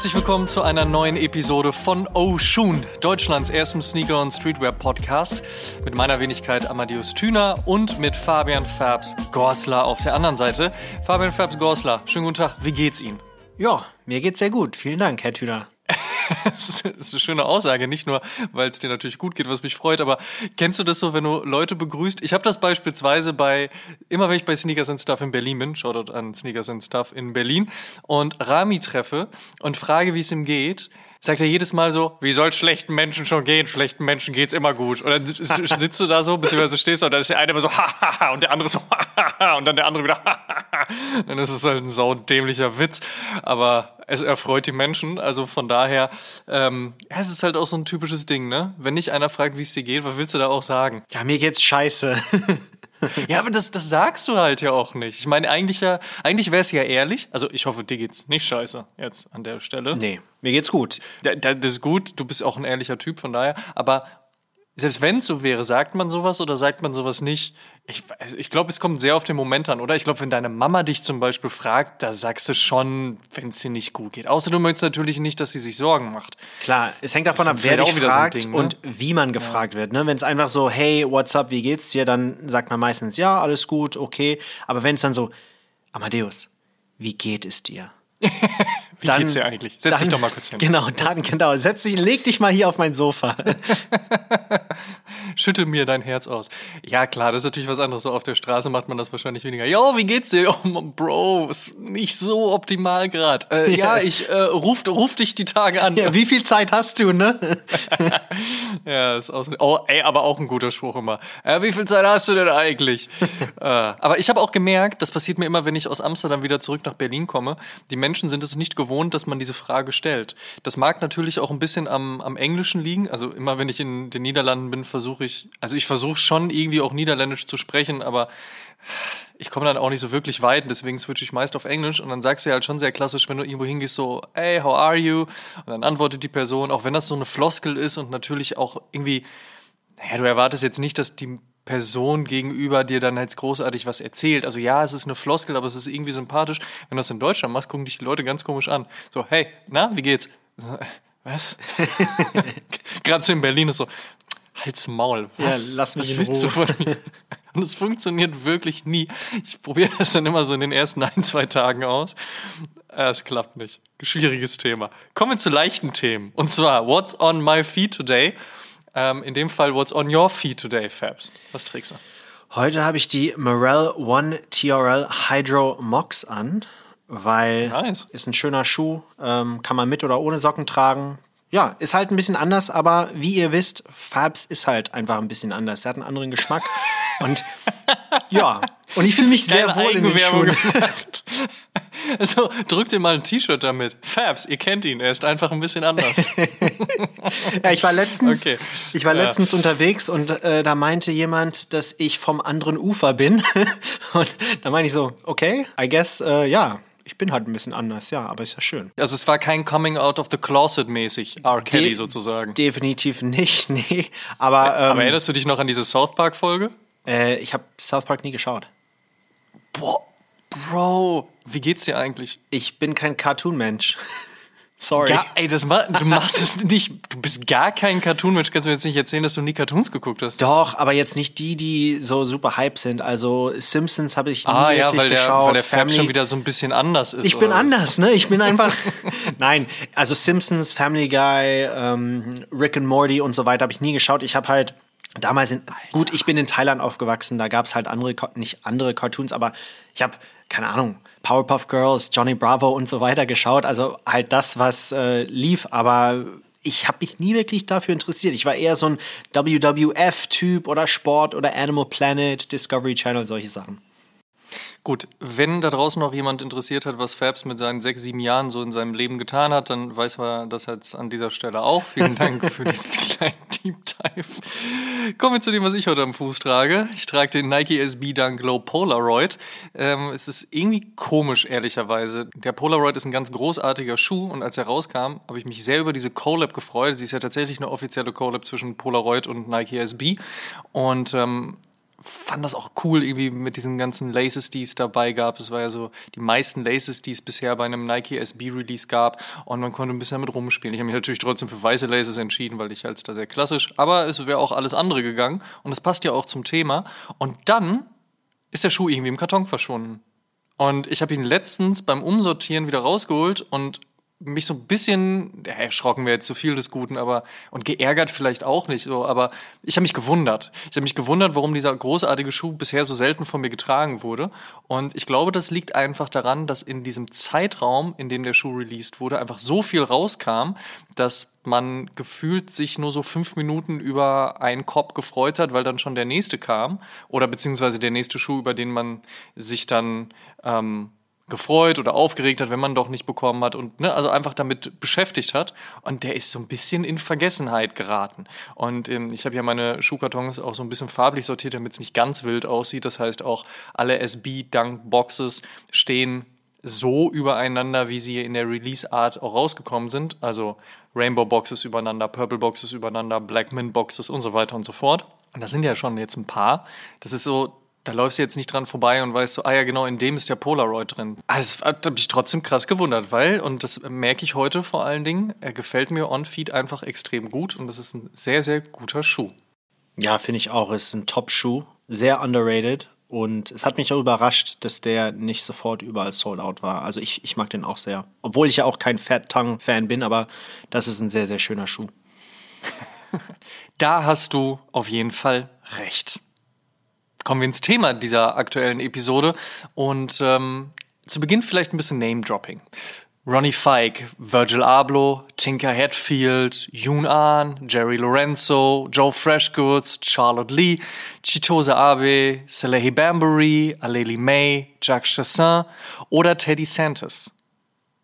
herzlich willkommen zu einer neuen Episode von Oh Shoon, Deutschlands erstem Sneaker- und Streetwear-Podcast. Mit meiner Wenigkeit Amadeus Thüner und mit Fabian Fabs Gorsler auf der anderen Seite. Fabian Fabs Gorsler, schönen guten Tag, wie geht's Ihnen? Ja, mir geht's sehr gut. Vielen Dank, Herr Thüner. das ist eine schöne Aussage, nicht nur, weil es dir natürlich gut geht, was mich freut, aber kennst du das so, wenn du Leute begrüßt? Ich habe das beispielsweise bei, immer wenn ich bei Sneakers and Stuff in Berlin bin, Shoutout an Sneakers and Stuff in Berlin und Rami treffe und frage, wie es ihm geht, sagt er jedes Mal so, wie soll schlechten Menschen schon gehen? Schlechten Menschen geht's immer gut. Und dann sitzt du da so, beziehungsweise stehst du und dann ist der eine immer so, hahaha, und der andere so, hahaha, und dann der andere wieder, hahaha. Dann ist es halt ein saudämlicher Witz. Aber es erfreut die Menschen. Also von daher, ähm, es ist halt auch so ein typisches Ding, ne? Wenn nicht einer fragt, wie es dir geht, was willst du da auch sagen? Ja, mir geht's scheiße. ja, aber das, das sagst du halt ja auch nicht. Ich meine, eigentlich ja, eigentlich wäre es ja ehrlich. Also ich hoffe, dir geht's nicht scheiße jetzt an der Stelle. Nee, mir geht's gut. Da, da, das ist gut, du bist auch ein ehrlicher Typ, von daher. Aber selbst wenn es so wäre, sagt man sowas oder sagt man sowas nicht? Ich, ich glaube, es kommt sehr auf den Moment an, oder? Ich glaube, wenn deine Mama dich zum Beispiel fragt, da sagst du schon, wenn es dir nicht gut geht. Außer du möchtest natürlich nicht, dass sie sich Sorgen macht. Klar, es hängt davon ab, wer dich fragt so Ding, ne? und wie man gefragt ja. wird. Ne? Wenn es einfach so, hey, what's up, wie geht's dir? Dann sagt man meistens, ja, alles gut, okay. Aber wenn es dann so, Amadeus, wie geht es dir? Wie dann, geht's dir eigentlich? Setz dann, dich doch mal kurz hin. Genau, dann, genau. Setz dich, leg dich mal hier auf mein Sofa. Schüttel mir dein Herz aus. Ja, klar, das ist natürlich was anderes. So auf der Straße macht man das wahrscheinlich weniger. Yo, wie geht's dir? Oh, Bro, ist nicht so optimal gerade. Äh, ja. ja. ich äh, ruf, ruf dich die Tage an. Ja, wie viel Zeit hast du, ne? ja, ist aus. Oh, ey, aber auch ein guter Spruch immer. Äh, wie viel Zeit hast du denn eigentlich? äh, aber ich habe auch gemerkt, das passiert mir immer, wenn ich aus Amsterdam wieder zurück nach Berlin komme. Die Menschen sind es nicht gewohnt gewohnt, dass man diese Frage stellt. Das mag natürlich auch ein bisschen am, am Englischen liegen. Also immer, wenn ich in den Niederlanden bin, versuche ich, also ich versuche schon irgendwie auch Niederländisch zu sprechen, aber ich komme dann auch nicht so wirklich weit, deswegen switche ich meist auf Englisch und dann sagst du ja halt schon sehr klassisch, wenn du irgendwo hingehst, so, hey, how are you? Und dann antwortet die Person, auch wenn das so eine Floskel ist und natürlich auch irgendwie, naja, du erwartest jetzt nicht, dass die Person gegenüber dir dann jetzt großartig was erzählt. Also ja, es ist eine Floskel, aber es ist irgendwie sympathisch. Wenn du das in Deutschland machst, gucken dich die Leute ganz komisch an. So, hey, na, wie geht's? So, äh, was? Gerade so in Berlin ist so, halt's Maul. Was? Ja, lass mich was willst du von mir? Und es funktioniert wirklich nie. Ich probiere das dann immer so in den ersten ein, zwei Tagen aus. Äh, es klappt nicht. Schwieriges Thema. Kommen wir zu leichten Themen. Und zwar, what's on my feed today? Ähm, in dem Fall, what's on your feet today, Fabs? Was trägst du? Heute habe ich die Morel One TRL Hydro Mox an, weil nice. ist ein schöner Schuh, ähm, kann man mit oder ohne Socken tragen. Ja, ist halt ein bisschen anders, aber wie ihr wisst, Fabs ist halt einfach ein bisschen anders. Der hat einen anderen Geschmack. Und ja, und ich fühle mich sehr wohl in den Schuhen. Also drückt dir mal ein T-Shirt damit. Fabs, ihr kennt ihn, er ist einfach ein bisschen anders. ja, ich war letztens, okay. ich war ja. letztens unterwegs und äh, da meinte jemand, dass ich vom anderen Ufer bin. und da meine ich so, okay, I guess, äh, ja, ich bin halt ein bisschen anders, ja, aber ist ja schön. Also es war kein Coming out of the closet mäßig, R. Kelly De sozusagen. Definitiv nicht, nee. Aber, ähm, aber erinnerst du dich noch an diese South Park Folge? Äh, ich habe South Park nie geschaut. Boah, Bro, wie geht's dir eigentlich? Ich bin kein Cartoon-Mensch. Sorry. Gar, ey, das ma du machst es nicht. Du bist gar kein Cartoon-Mensch. Kannst du mir jetzt nicht erzählen, dass du nie Cartoons geguckt hast? Doch, aber jetzt nicht die, die so super hype sind. Also Simpsons habe ich nie ah, ja, weil der, geschaut. weil der Fab schon wieder so ein bisschen anders ist. Ich bin anders, ne? Ich bin einfach. Nein, also Simpsons, Family Guy, ähm, Rick and Morty und so weiter habe ich nie geschaut. Ich habe halt Damals in, gut, ich bin in Thailand aufgewachsen, da gab es halt andere, nicht andere Cartoons, aber ich habe, keine Ahnung, Powerpuff Girls, Johnny Bravo und so weiter geschaut. Also halt das, was äh, lief, aber ich habe mich nie wirklich dafür interessiert. Ich war eher so ein WWF-Typ oder Sport oder Animal Planet, Discovery Channel, solche Sachen. Gut, wenn da draußen noch jemand interessiert hat, was Fabs mit seinen sechs, sieben Jahren so in seinem Leben getan hat, dann weiß man das jetzt an dieser Stelle auch. Vielen Dank für diesen kleinen Deep Dive. Kommen wir zu dem, was ich heute am Fuß trage. Ich trage den Nike SB Dunk Low Polaroid. Ähm, es ist irgendwie komisch, ehrlicherweise. Der Polaroid ist ein ganz großartiger Schuh und als er rauskam, habe ich mich sehr über diese Collab gefreut. Sie ist ja tatsächlich eine offizielle Collab zwischen Polaroid und Nike SB. Und ähm, fand das auch cool, irgendwie mit diesen ganzen Laces, die es dabei gab. Es war ja so die meisten Laces, die es bisher bei einem Nike SB Release gab. Und man konnte ein bisschen damit rumspielen. Ich habe mich natürlich trotzdem für weiße Laces entschieden, weil ich als da sehr klassisch. Aber es wäre auch alles andere gegangen. Und es passt ja auch zum Thema. Und dann ist der Schuh irgendwie im Karton verschwunden. Und ich habe ihn letztens beim Umsortieren wieder rausgeholt und mich so ein bisschen, ja, erschrocken wäre jetzt zu viel des Guten, aber und geärgert vielleicht auch nicht so, aber ich habe mich gewundert. Ich habe mich gewundert, warum dieser großartige Schuh bisher so selten von mir getragen wurde. Und ich glaube, das liegt einfach daran, dass in diesem Zeitraum, in dem der Schuh released wurde, einfach so viel rauskam, dass man gefühlt sich nur so fünf Minuten über einen Korb gefreut hat, weil dann schon der nächste kam oder beziehungsweise der nächste Schuh, über den man sich dann ähm, gefreut oder aufgeregt hat, wenn man doch nicht bekommen hat und ne, also einfach damit beschäftigt hat. Und der ist so ein bisschen in Vergessenheit geraten. Und ähm, ich habe ja meine Schuhkartons auch so ein bisschen farblich sortiert, damit es nicht ganz wild aussieht. Das heißt auch alle SB-Dunk-Boxes stehen so übereinander, wie sie in der Release-Art auch rausgekommen sind. Also Rainbow Boxes übereinander, Purple Boxes übereinander, Black Mint Boxes und so weiter und so fort. Und das sind ja schon jetzt ein paar. Das ist so da läufst du jetzt nicht dran vorbei und weißt so, ah ja, genau, in dem ist der Polaroid drin. Also, das hat mich trotzdem krass gewundert, weil, und das merke ich heute vor allen Dingen, er gefällt mir on-feed einfach extrem gut und das ist ein sehr, sehr guter Schuh. Ja, finde ich auch. Es ist ein Top-Schuh, sehr underrated und es hat mich auch überrascht, dass der nicht sofort überall sold out war. Also ich, ich mag den auch sehr. Obwohl ich ja auch kein Fat Tongue-Fan bin, aber das ist ein sehr, sehr schöner Schuh. da hast du auf jeden Fall recht kommen wir ins Thema dieser aktuellen Episode und ähm, zu Beginn vielleicht ein bisschen Name-Dropping. Ronnie Fike, Virgil Abloh, Tinker Hatfield, Yoon Ahn, Jerry Lorenzo, Joe Freshgoods, Charlotte Lee, Chitose Abe, Salehi Bambury, Aleli May, Jacques Chassin oder Teddy Santis.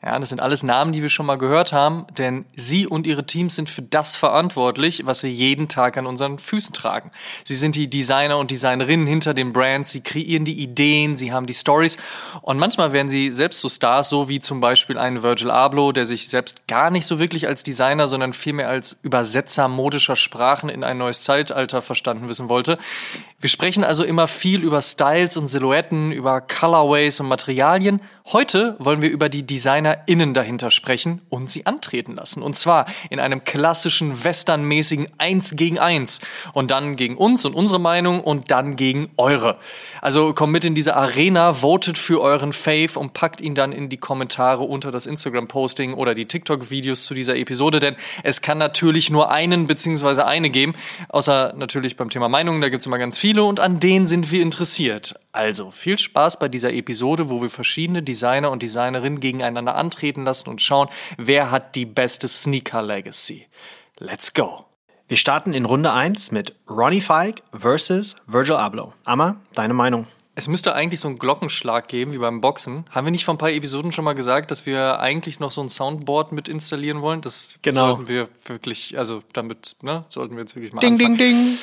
Ja, das sind alles Namen, die wir schon mal gehört haben, denn sie und ihre Teams sind für das verantwortlich, was wir jeden Tag an unseren Füßen tragen. Sie sind die Designer und Designerinnen hinter den Brands, sie kreieren die Ideen, sie haben die Stories und manchmal werden sie selbst so Stars, so wie zum Beispiel ein Virgil Abloh, der sich selbst gar nicht so wirklich als Designer, sondern vielmehr als Übersetzer modischer Sprachen in ein neues Zeitalter verstanden wissen wollte. Wir sprechen also immer viel über Styles und Silhouetten, über Colorways und Materialien. Heute wollen wir über die DesignerInnen dahinter sprechen und sie antreten lassen. Und zwar in einem klassischen westernmäßigen Eins gegen Eins. Und dann gegen uns und unsere Meinung und dann gegen eure. Also kommt mit in diese Arena, votet für euren Fave und packt ihn dann in die Kommentare unter das Instagram-Posting oder die TikTok-Videos zu dieser Episode, denn es kann natürlich nur einen bzw. eine geben. Außer natürlich beim Thema Meinung, da gibt es immer ganz viel viele und an denen sind wir interessiert. Also viel Spaß bei dieser Episode, wo wir verschiedene Designer und Designerinnen gegeneinander antreten lassen und schauen, wer hat die beste Sneaker Legacy. Let's go! Wir starten in Runde 1 mit Ronnie Fike versus Virgil Abloh. Amma, deine Meinung? Es müsste eigentlich so einen Glockenschlag geben, wie beim Boxen. Haben wir nicht vor ein paar Episoden schon mal gesagt, dass wir eigentlich noch so ein Soundboard mit installieren wollen? Das genau. sollten wir wirklich, also damit, ne, sollten wir jetzt wirklich mal ding, anfangen. Ding, ding, ding.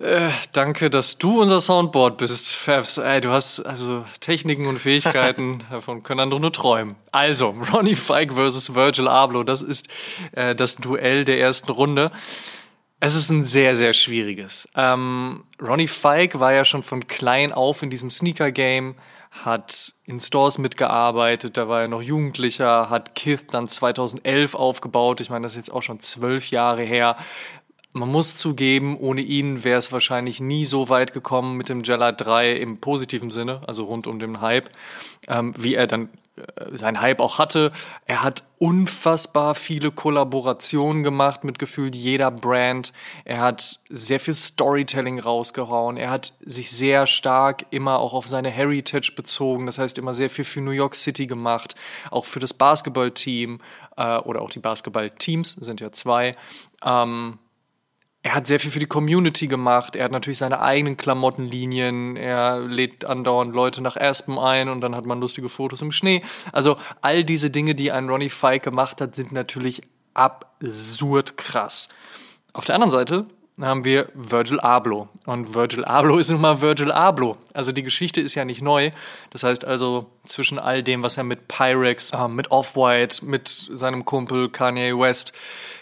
Äh, danke, dass du unser Soundboard bist, Fabs. Ey, du hast also Techniken und Fähigkeiten, davon können andere nur träumen. Also, Ronnie Fike versus Virgil Abloh, das ist äh, das Duell der ersten Runde. Es ist ein sehr, sehr schwieriges. Ähm, Ronnie Fike war ja schon von klein auf in diesem Sneaker-Game, hat in Stores mitgearbeitet, da war er noch Jugendlicher, hat Kith dann 2011 aufgebaut. Ich meine, das ist jetzt auch schon zwölf Jahre her man muss zugeben, ohne ihn wäre es wahrscheinlich nie so weit gekommen mit dem Jella 3 im positiven Sinne, also rund um den Hype, ähm, wie er dann äh, sein Hype auch hatte. Er hat unfassbar viele Kollaborationen gemacht mit gefühlt jeder Brand. Er hat sehr viel Storytelling rausgehauen. Er hat sich sehr stark immer auch auf seine Heritage bezogen. Das heißt, immer sehr viel für New York City gemacht, auch für das Basketballteam äh, oder auch die Basketballteams sind ja zwei. Ähm, er hat sehr viel für die Community gemacht. Er hat natürlich seine eigenen Klamottenlinien. Er lädt andauernd Leute nach Aspen ein und dann hat man lustige Fotos im Schnee. Also all diese Dinge, die ein Ronnie Fike gemacht hat, sind natürlich absurd krass. Auf der anderen Seite haben wir Virgil Abloh. Und Virgil Abloh ist nun mal Virgil Abloh. Also die Geschichte ist ja nicht neu. Das heißt also, zwischen all dem, was er mit Pyrex, äh, mit Off-White, mit seinem Kumpel Kanye West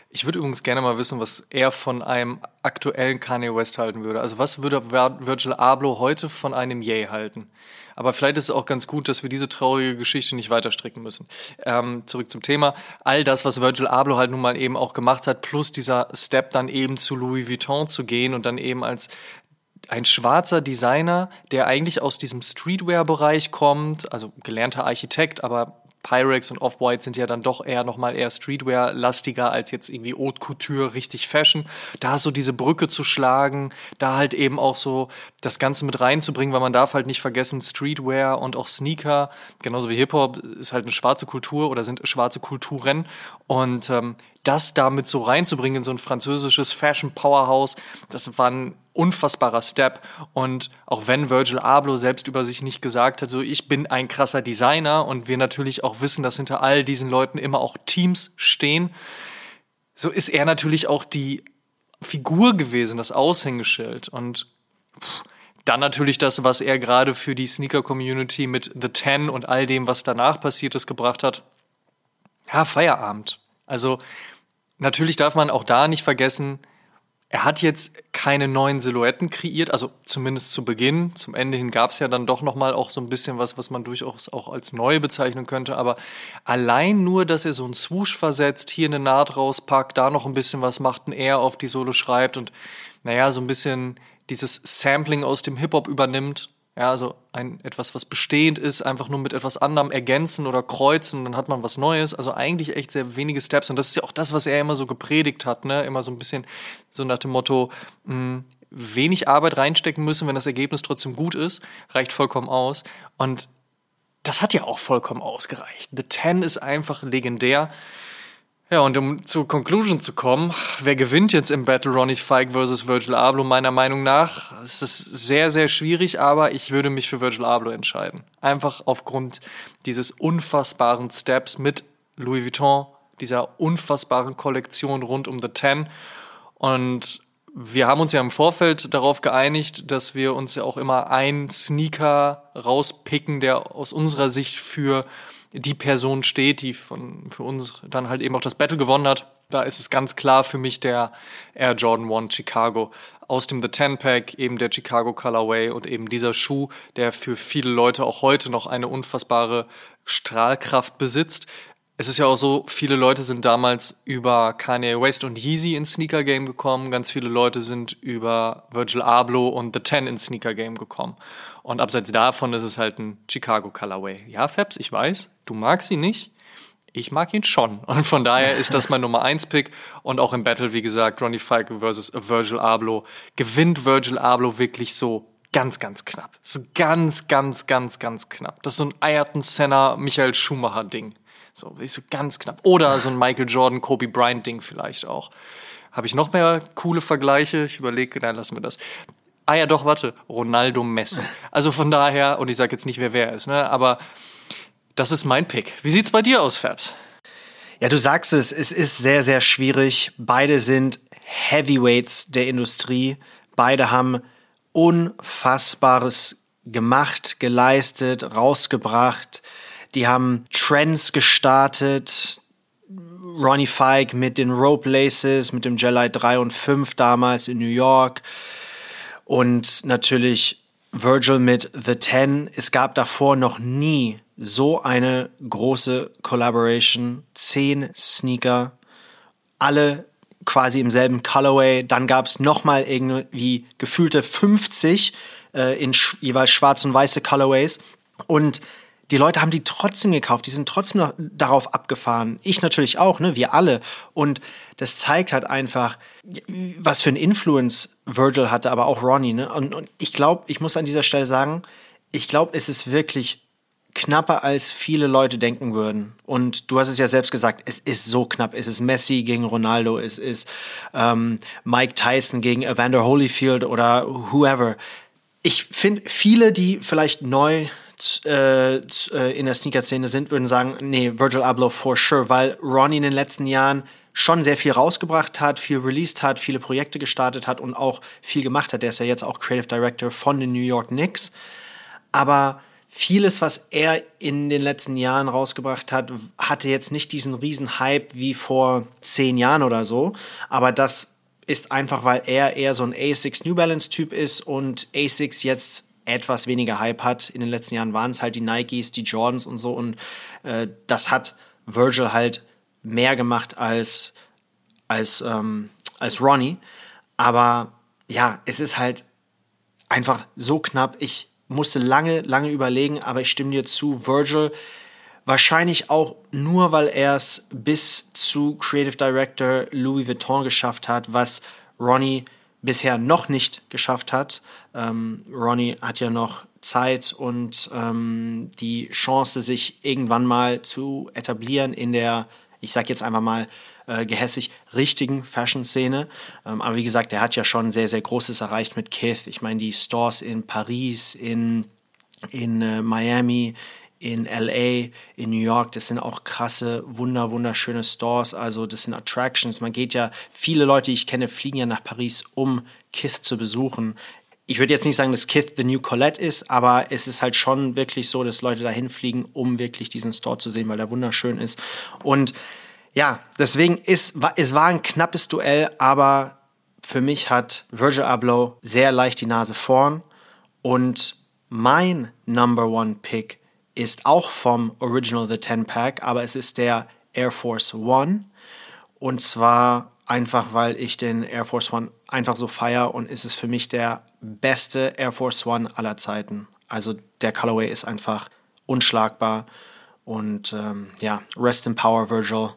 Ich würde übrigens gerne mal wissen, was er von einem aktuellen Kanye West halten würde. Also was würde Virgil Abloh heute von einem Yay halten? Aber vielleicht ist es auch ganz gut, dass wir diese traurige Geschichte nicht weiter stricken müssen. Ähm, zurück zum Thema. All das, was Virgil Abloh halt nun mal eben auch gemacht hat, plus dieser Step dann eben zu Louis Vuitton zu gehen und dann eben als ein schwarzer Designer, der eigentlich aus diesem Streetwear-Bereich kommt, also gelernter Architekt, aber Pyrex und Off-White sind ja dann doch eher nochmal eher Streetwear-lastiger als jetzt irgendwie Haute Couture, richtig Fashion. Da so diese Brücke zu schlagen, da halt eben auch so das Ganze mit reinzubringen, weil man darf halt nicht vergessen, Streetwear und auch Sneaker, genauso wie Hip-Hop, ist halt eine schwarze Kultur oder sind schwarze Kulturen. Und ähm, das damit so reinzubringen in so ein französisches Fashion Powerhouse, das war ein unfassbarer Step. Und auch wenn Virgil Abloh selbst über sich nicht gesagt hat, so ich bin ein krasser Designer und wir natürlich auch wissen, dass hinter all diesen Leuten immer auch Teams stehen, so ist er natürlich auch die Figur gewesen, das Aushängeschild. Und pff, dann natürlich das, was er gerade für die Sneaker-Community mit The Ten und all dem, was danach passiert ist, gebracht hat. Ja, Feierabend. Also natürlich darf man auch da nicht vergessen, er hat jetzt keine neuen Silhouetten kreiert, also zumindest zu Beginn. Zum Ende hin gab es ja dann doch noch mal auch so ein bisschen was, was man durchaus auch als neu bezeichnen könnte. Aber allein nur, dass er so einen Swoosh versetzt, hier eine Naht rauspackt, da noch ein bisschen was macht, ein R auf die Sohle schreibt und naja, so ein bisschen dieses Sampling aus dem Hip-Hop übernimmt ja, also ein, etwas, was bestehend ist, einfach nur mit etwas anderem ergänzen oder kreuzen, dann hat man was Neues. Also eigentlich echt sehr wenige Steps. Und das ist ja auch das, was er immer so gepredigt hat, ne? Immer so ein bisschen so nach dem Motto, mh, hm, wenig Arbeit reinstecken müssen, wenn das Ergebnis trotzdem gut ist, reicht vollkommen aus. Und das hat ja auch vollkommen ausgereicht. The Ten ist einfach legendär. Ja, und um zur Conclusion zu kommen, wer gewinnt jetzt im Battle Ronnie Fike versus Virgil Abloh? Meiner Meinung nach ist es sehr, sehr schwierig, aber ich würde mich für Virgil Abloh entscheiden. Einfach aufgrund dieses unfassbaren Steps mit Louis Vuitton, dieser unfassbaren Kollektion rund um The Ten. Und wir haben uns ja im Vorfeld darauf geeinigt, dass wir uns ja auch immer einen Sneaker rauspicken, der aus unserer Sicht für die Person steht, die von, für uns dann halt eben auch das Battle gewonnen hat. Da ist es ganz klar für mich der Air Jordan 1 Chicago aus dem The Ten Pack, eben der Chicago Colorway und eben dieser Schuh, der für viele Leute auch heute noch eine unfassbare Strahlkraft besitzt. Es ist ja auch so, viele Leute sind damals über Kanye West und Yeezy ins Sneaker Game gekommen. Ganz viele Leute sind über Virgil Abloh und The Ten ins Sneaker Game gekommen. Und abseits davon ist es halt ein Chicago Colorway. Ja, Fabs, ich weiß, du magst ihn nicht. Ich mag ihn schon. Und von daher ist das mein Nummer 1 Pick. Und auch im Battle, wie gesagt, Ronnie Falke versus Virgil Abloh. Gewinnt Virgil Abloh wirklich so ganz, ganz knapp. So ganz, ganz, ganz, ganz knapp. Das ist so ein Ayrton Senna, Michael Schumacher Ding. So, so ganz knapp. Oder so ein Michael Jordan, Kobe Bryant Ding vielleicht auch. Habe ich noch mehr coole Vergleiche? Ich überlege, nein, lassen wir das. Ah ja, doch, warte. Ronaldo Messi. Also von daher, und ich sage jetzt nicht, wer wer ist, ne? aber das ist mein Pick. Wie sieht's bei dir aus, Fabs? Ja, du sagst es, es ist sehr, sehr schwierig. Beide sind Heavyweights der Industrie. Beide haben Unfassbares gemacht, geleistet, rausgebracht. Die haben Trends gestartet. Ronnie Fike mit den Rope Laces, mit dem Jelly 3 und 5 damals in New York. Und natürlich Virgil mit The Ten. Es gab davor noch nie so eine große Collaboration. Zehn Sneaker, alle quasi im selben Colorway. Dann gab es nochmal irgendwie gefühlte 50 äh, in sch jeweils schwarz und weiße Colorways. Und die Leute haben die trotzdem gekauft, die sind trotzdem noch darauf abgefahren. Ich natürlich auch, ne? Wir alle. Und das zeigt halt einfach, was für ein Influence Virgil hatte, aber auch Ronnie, ne? Und, und ich glaube, ich muss an dieser Stelle sagen, ich glaube, es ist wirklich knapper, als viele Leute denken würden. Und du hast es ja selbst gesagt, es ist so knapp. Es ist Messi gegen Ronaldo, es ist ähm, Mike Tyson gegen Evander Holyfield oder whoever. Ich finde, viele, die vielleicht neu äh, äh, in der Sneaker-Szene sind, würden sagen, nee, Virgil Abloh for sure, weil Ronnie in den letzten Jahren schon sehr viel rausgebracht hat, viel released hat, viele Projekte gestartet hat und auch viel gemacht hat. Der ist ja jetzt auch Creative Director von den New York Knicks. Aber vieles, was er in den letzten Jahren rausgebracht hat, hatte jetzt nicht diesen riesen Hype wie vor zehn Jahren oder so. Aber das ist einfach, weil er eher so ein ASICS New Balance Typ ist und ASICS jetzt etwas weniger Hype hat. In den letzten Jahren waren es halt die Nikes, die Jordans und so und äh, das hat Virgil halt mehr gemacht als, als, ähm, als Ronnie. Aber ja, es ist halt einfach so knapp. Ich musste lange, lange überlegen, aber ich stimme dir zu, Virgil wahrscheinlich auch nur, weil er es bis zu Creative Director Louis Vuitton geschafft hat, was Ronnie bisher noch nicht geschafft hat. Ähm, Ronnie hat ja noch Zeit und ähm, die Chance, sich irgendwann mal zu etablieren in der, ich sag jetzt einfach mal, äh, gehässig richtigen Fashion-Szene. Ähm, aber wie gesagt, er hat ja schon sehr, sehr Großes erreicht mit Kith. Ich meine, die Stores in Paris, in, in äh, Miami, in LA, in New York, das sind auch krasse, wunder, wunderschöne Stores. Also das sind Attractions. Man geht ja, viele Leute, die ich kenne, fliegen ja nach Paris, um Kith zu besuchen. Ich würde jetzt nicht sagen, dass Kith the New Colette ist, aber es ist halt schon wirklich so, dass Leute dahin fliegen, um wirklich diesen Store zu sehen, weil der wunderschön ist. Und ja, deswegen ist, es war ein knappes Duell, aber für mich hat Virgil Abloh sehr leicht die Nase vorn und mein Number One Pick ist auch vom Original The Ten Pack, aber es ist der Air Force One und zwar einfach, weil ich den Air Force One einfach so feier und ist es für mich der beste Air Force One aller Zeiten. Also der Colorway ist einfach unschlagbar und ähm, ja, Rest in Power Virgil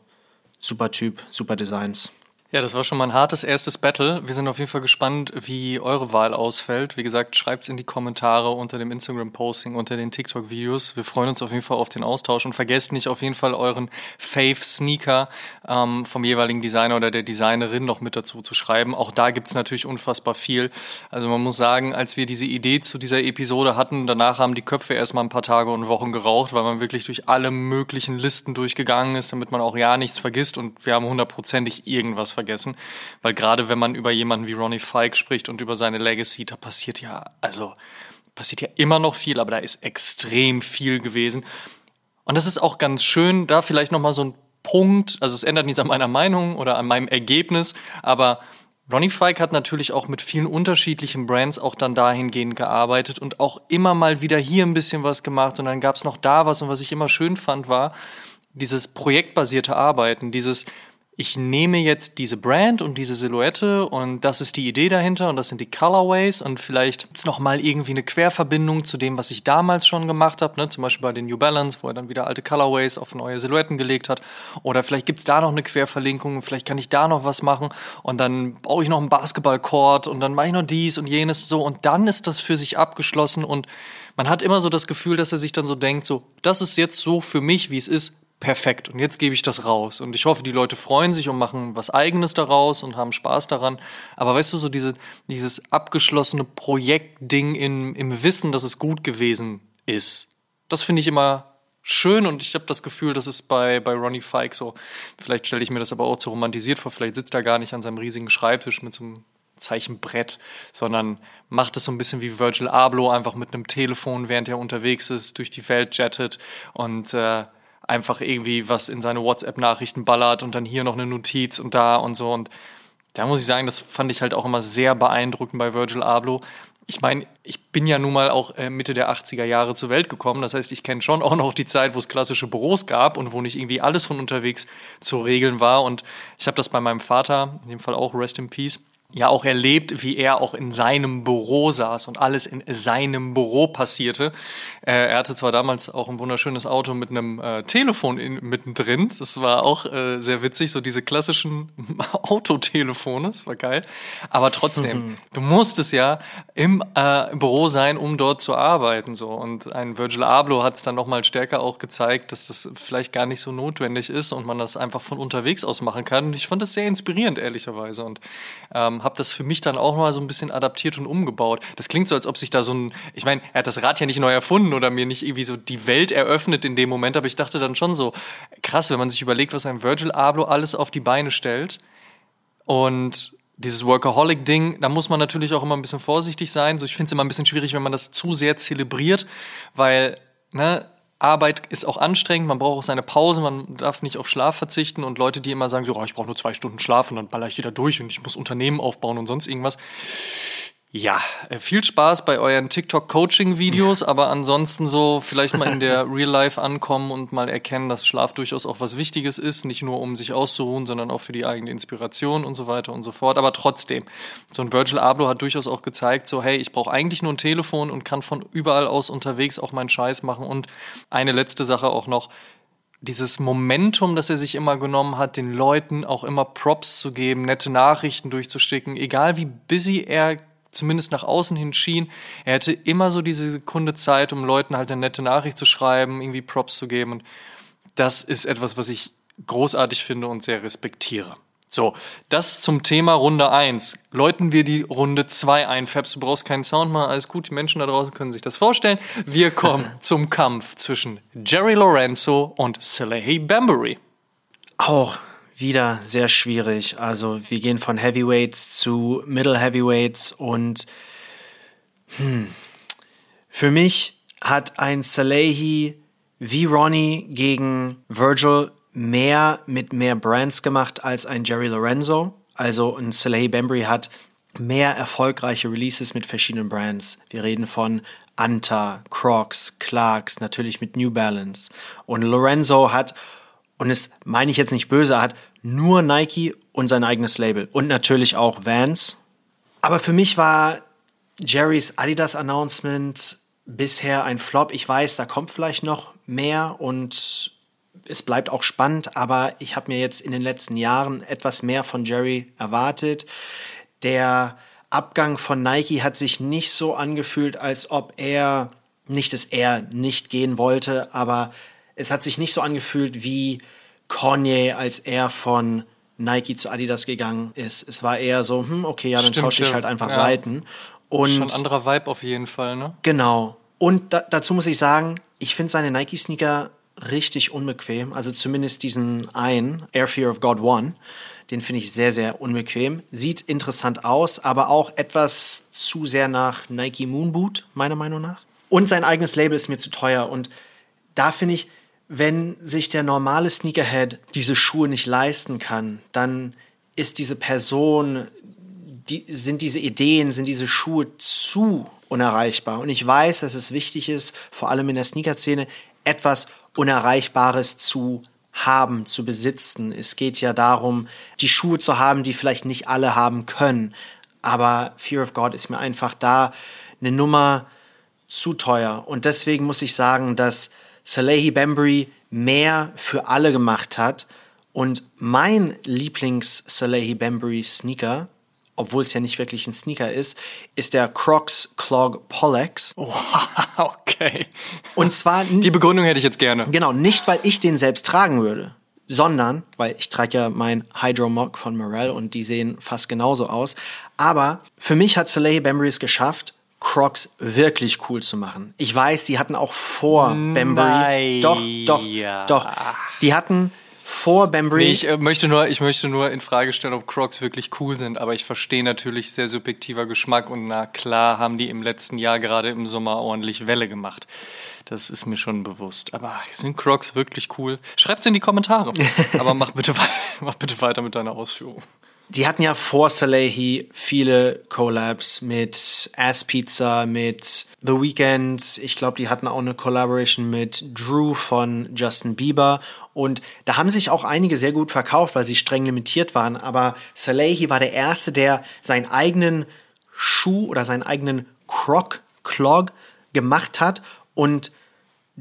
super Typ, super Designs. Ja, das war schon mal ein hartes erstes Battle. Wir sind auf jeden Fall gespannt, wie eure Wahl ausfällt. Wie gesagt, schreibt's in die Kommentare unter dem Instagram-Posting, unter den TikTok-Videos. Wir freuen uns auf jeden Fall auf den Austausch und vergesst nicht auf jeden Fall euren Fave-Sneaker ähm, vom jeweiligen Designer oder der Designerin noch mit dazu zu schreiben. Auch da gibt's natürlich unfassbar viel. Also man muss sagen, als wir diese Idee zu dieser Episode hatten, danach haben die Köpfe erstmal ein paar Tage und Wochen geraucht, weil man wirklich durch alle möglichen Listen durchgegangen ist, damit man auch ja nichts vergisst und wir haben hundertprozentig irgendwas vergessen. Weil gerade wenn man über jemanden wie Ronnie Fike spricht und über seine Legacy, da passiert ja, also passiert ja immer noch viel, aber da ist extrem viel gewesen. Und das ist auch ganz schön, da vielleicht nochmal so ein Punkt, also es ändert nichts an meiner Meinung oder an meinem Ergebnis, aber Ronnie Fike hat natürlich auch mit vielen unterschiedlichen Brands auch dann dahingehend gearbeitet und auch immer mal wieder hier ein bisschen was gemacht. Und dann gab es noch da was. Und was ich immer schön fand war dieses projektbasierte Arbeiten, dieses ich nehme jetzt diese Brand und diese Silhouette und das ist die Idee dahinter und das sind die Colorways und vielleicht gibt es nochmal irgendwie eine Querverbindung zu dem, was ich damals schon gemacht habe, ne? zum Beispiel bei den New Balance, wo er dann wieder alte Colorways auf neue Silhouetten gelegt hat oder vielleicht gibt es da noch eine Querverlinkung, vielleicht kann ich da noch was machen und dann baue ich noch einen Basketballcourt und dann mache ich noch dies und jenes so und dann ist das für sich abgeschlossen und man hat immer so das Gefühl, dass er sich dann so denkt, so, das ist jetzt so für mich, wie es ist, perfekt. Und jetzt gebe ich das raus. Und ich hoffe, die Leute freuen sich und machen was Eigenes daraus und haben Spaß daran. Aber weißt du, so diese, dieses abgeschlossene Projektding in, im Wissen, dass es gut gewesen ist, das finde ich immer schön und ich habe das Gefühl, das ist bei, bei Ronnie Fike so. Vielleicht stelle ich mir das aber auch zu romantisiert vor. Vielleicht sitzt er gar nicht an seinem riesigen Schreibtisch mit so einem Zeichenbrett, sondern macht es so ein bisschen wie Virgil Abloh, einfach mit einem Telefon, während er unterwegs ist, durch die Welt jettet und äh, einfach irgendwie was in seine WhatsApp-Nachrichten ballert und dann hier noch eine Notiz und da und so. Und da muss ich sagen, das fand ich halt auch immer sehr beeindruckend bei Virgil Abloh. Ich meine, ich bin ja nun mal auch äh, Mitte der 80er Jahre zur Welt gekommen. Das heißt, ich kenne schon auch noch die Zeit, wo es klassische Büros gab und wo nicht irgendwie alles von unterwegs zu regeln war. Und ich habe das bei meinem Vater, in dem Fall auch Rest in Peace, ja auch erlebt, wie er auch in seinem Büro saß und alles in seinem Büro passierte. Äh, er hatte zwar damals auch ein wunderschönes Auto mit einem äh, Telefon in, mittendrin. Das war auch äh, sehr witzig, so diese klassischen Autotelefone. Das war geil. Aber trotzdem, mhm. du musstest ja im, äh, Büro sein, um dort zu arbeiten. So und ein Virgil Abloh hat es dann noch mal stärker auch gezeigt, dass das vielleicht gar nicht so notwendig ist und man das einfach von unterwegs aus machen kann. Und ich fand das sehr inspirierend ehrlicherweise und ähm, ähm, habe das für mich dann auch mal so ein bisschen adaptiert und umgebaut. Das klingt so, als ob sich da so ein, ich meine, er hat das Rad ja nicht neu erfunden oder mir nicht irgendwie so die Welt eröffnet in dem Moment, aber ich dachte dann schon so, krass, wenn man sich überlegt, was ein Virgil Abloh alles auf die Beine stellt und dieses Workaholic-Ding, da muss man natürlich auch immer ein bisschen vorsichtig sein. So, ich finde es immer ein bisschen schwierig, wenn man das zu sehr zelebriert, weil ne, Arbeit ist auch anstrengend, man braucht auch seine Pause, man darf nicht auf Schlaf verzichten und Leute, die immer sagen, so, oh, ich brauche nur zwei Stunden Schlaf und dann baller ich wieder durch und ich muss Unternehmen aufbauen und sonst irgendwas. Ja, äh, viel Spaß bei euren TikTok-Coaching-Videos, aber ansonsten so vielleicht mal in der Real Life ankommen und mal erkennen, dass Schlaf durchaus auch was Wichtiges ist, nicht nur um sich auszuruhen, sondern auch für die eigene Inspiration und so weiter und so fort. Aber trotzdem, so ein Virgil Abloh hat durchaus auch gezeigt, so hey, ich brauche eigentlich nur ein Telefon und kann von überall aus unterwegs auch meinen Scheiß machen. Und eine letzte Sache auch noch, dieses Momentum, das er sich immer genommen hat, den Leuten auch immer Props zu geben, nette Nachrichten durchzusticken, egal wie busy er zumindest nach außen hin schien, er hätte immer so diese Sekunde Zeit, um Leuten halt eine nette Nachricht zu schreiben, irgendwie Props zu geben. Und das ist etwas, was ich großartig finde und sehr respektiere. So, das zum Thema Runde 1. Läuten wir die Runde 2 ein. Fabs, du brauchst keinen Sound mal, alles gut, die Menschen da draußen können sich das vorstellen. Wir kommen zum Kampf zwischen Jerry Lorenzo und Salehi Bambury. Auch wieder sehr schwierig. Also wir gehen von Heavyweights zu Middle Heavyweights und hm, für mich hat ein Salehi wie Ronnie gegen Virgil mehr mit mehr Brands gemacht als ein Jerry Lorenzo. Also ein Salehi Bembry hat mehr erfolgreiche Releases mit verschiedenen Brands. Wir reden von Anta, Crocs, Clarks, natürlich mit New Balance. Und Lorenzo hat und das meine ich jetzt nicht böse, hat nur Nike und sein eigenes Label und natürlich auch Vans. Aber für mich war Jerrys Adidas Announcement bisher ein Flop. Ich weiß, da kommt vielleicht noch mehr und es bleibt auch spannend, aber ich habe mir jetzt in den letzten Jahren etwas mehr von Jerry erwartet. Der Abgang von Nike hat sich nicht so angefühlt, als ob er, nicht dass er nicht gehen wollte, aber es hat sich nicht so angefühlt wie Kanye, als er von Nike zu Adidas gegangen ist. Es war eher so, hm, okay, ja, dann Stimmt, tausche ich halt einfach ja. Seiten. Und Schon ein anderer Vibe auf jeden Fall, ne? Genau. Und da, dazu muss ich sagen, ich finde seine Nike-Sneaker richtig unbequem. Also zumindest diesen einen, Air Fear of God One. Den finde ich sehr, sehr unbequem. Sieht interessant aus, aber auch etwas zu sehr nach Nike Moonboot, meiner Meinung nach. Und sein eigenes Label ist mir zu teuer. Und da finde ich, wenn sich der normale Sneakerhead diese Schuhe nicht leisten kann, dann ist diese Person, die, sind diese Ideen, sind diese Schuhe zu unerreichbar. Und ich weiß, dass es wichtig ist, vor allem in der Sneaker-Szene, etwas Unerreichbares zu haben, zu besitzen. Es geht ja darum, die Schuhe zu haben, die vielleicht nicht alle haben können. Aber Fear of God ist mir einfach da eine Nummer zu teuer. Und deswegen muss ich sagen, dass Salehi Bembry mehr für alle gemacht hat. Und mein Lieblings-Salehi Bembry Sneaker, obwohl es ja nicht wirklich ein Sneaker ist, ist der Crocs Clog Pollex. Oh, okay. Und zwar. Die Begründung hätte ich jetzt gerne. Genau, nicht weil ich den selbst tragen würde, sondern, weil ich trage ja mein Hydro Mock von Morel und die sehen fast genauso aus. Aber für mich hat Salehi Bembry es geschafft, Crocs wirklich cool zu machen. Ich weiß, die hatten auch vor Bambury. Doch, doch, doch. Die hatten vor Bambury. Nee, ich äh, möchte nur, ich möchte nur in Frage stellen, ob Crocs wirklich cool sind, aber ich verstehe natürlich sehr subjektiver Geschmack und na klar haben die im letzten Jahr gerade im Sommer ordentlich Welle gemacht. Das ist mir schon bewusst. Aber sind Crocs wirklich cool? Schreibt's in die Kommentare. aber mach bitte, mach bitte weiter mit deiner Ausführung. Die hatten ja vor Salehi viele Collabs mit Ass Pizza, mit The Weeknd. Ich glaube, die hatten auch eine Collaboration mit Drew von Justin Bieber. Und da haben sich auch einige sehr gut verkauft, weil sie streng limitiert waren. Aber Salehi war der Erste, der seinen eigenen Schuh oder seinen eigenen Croc Clog gemacht hat und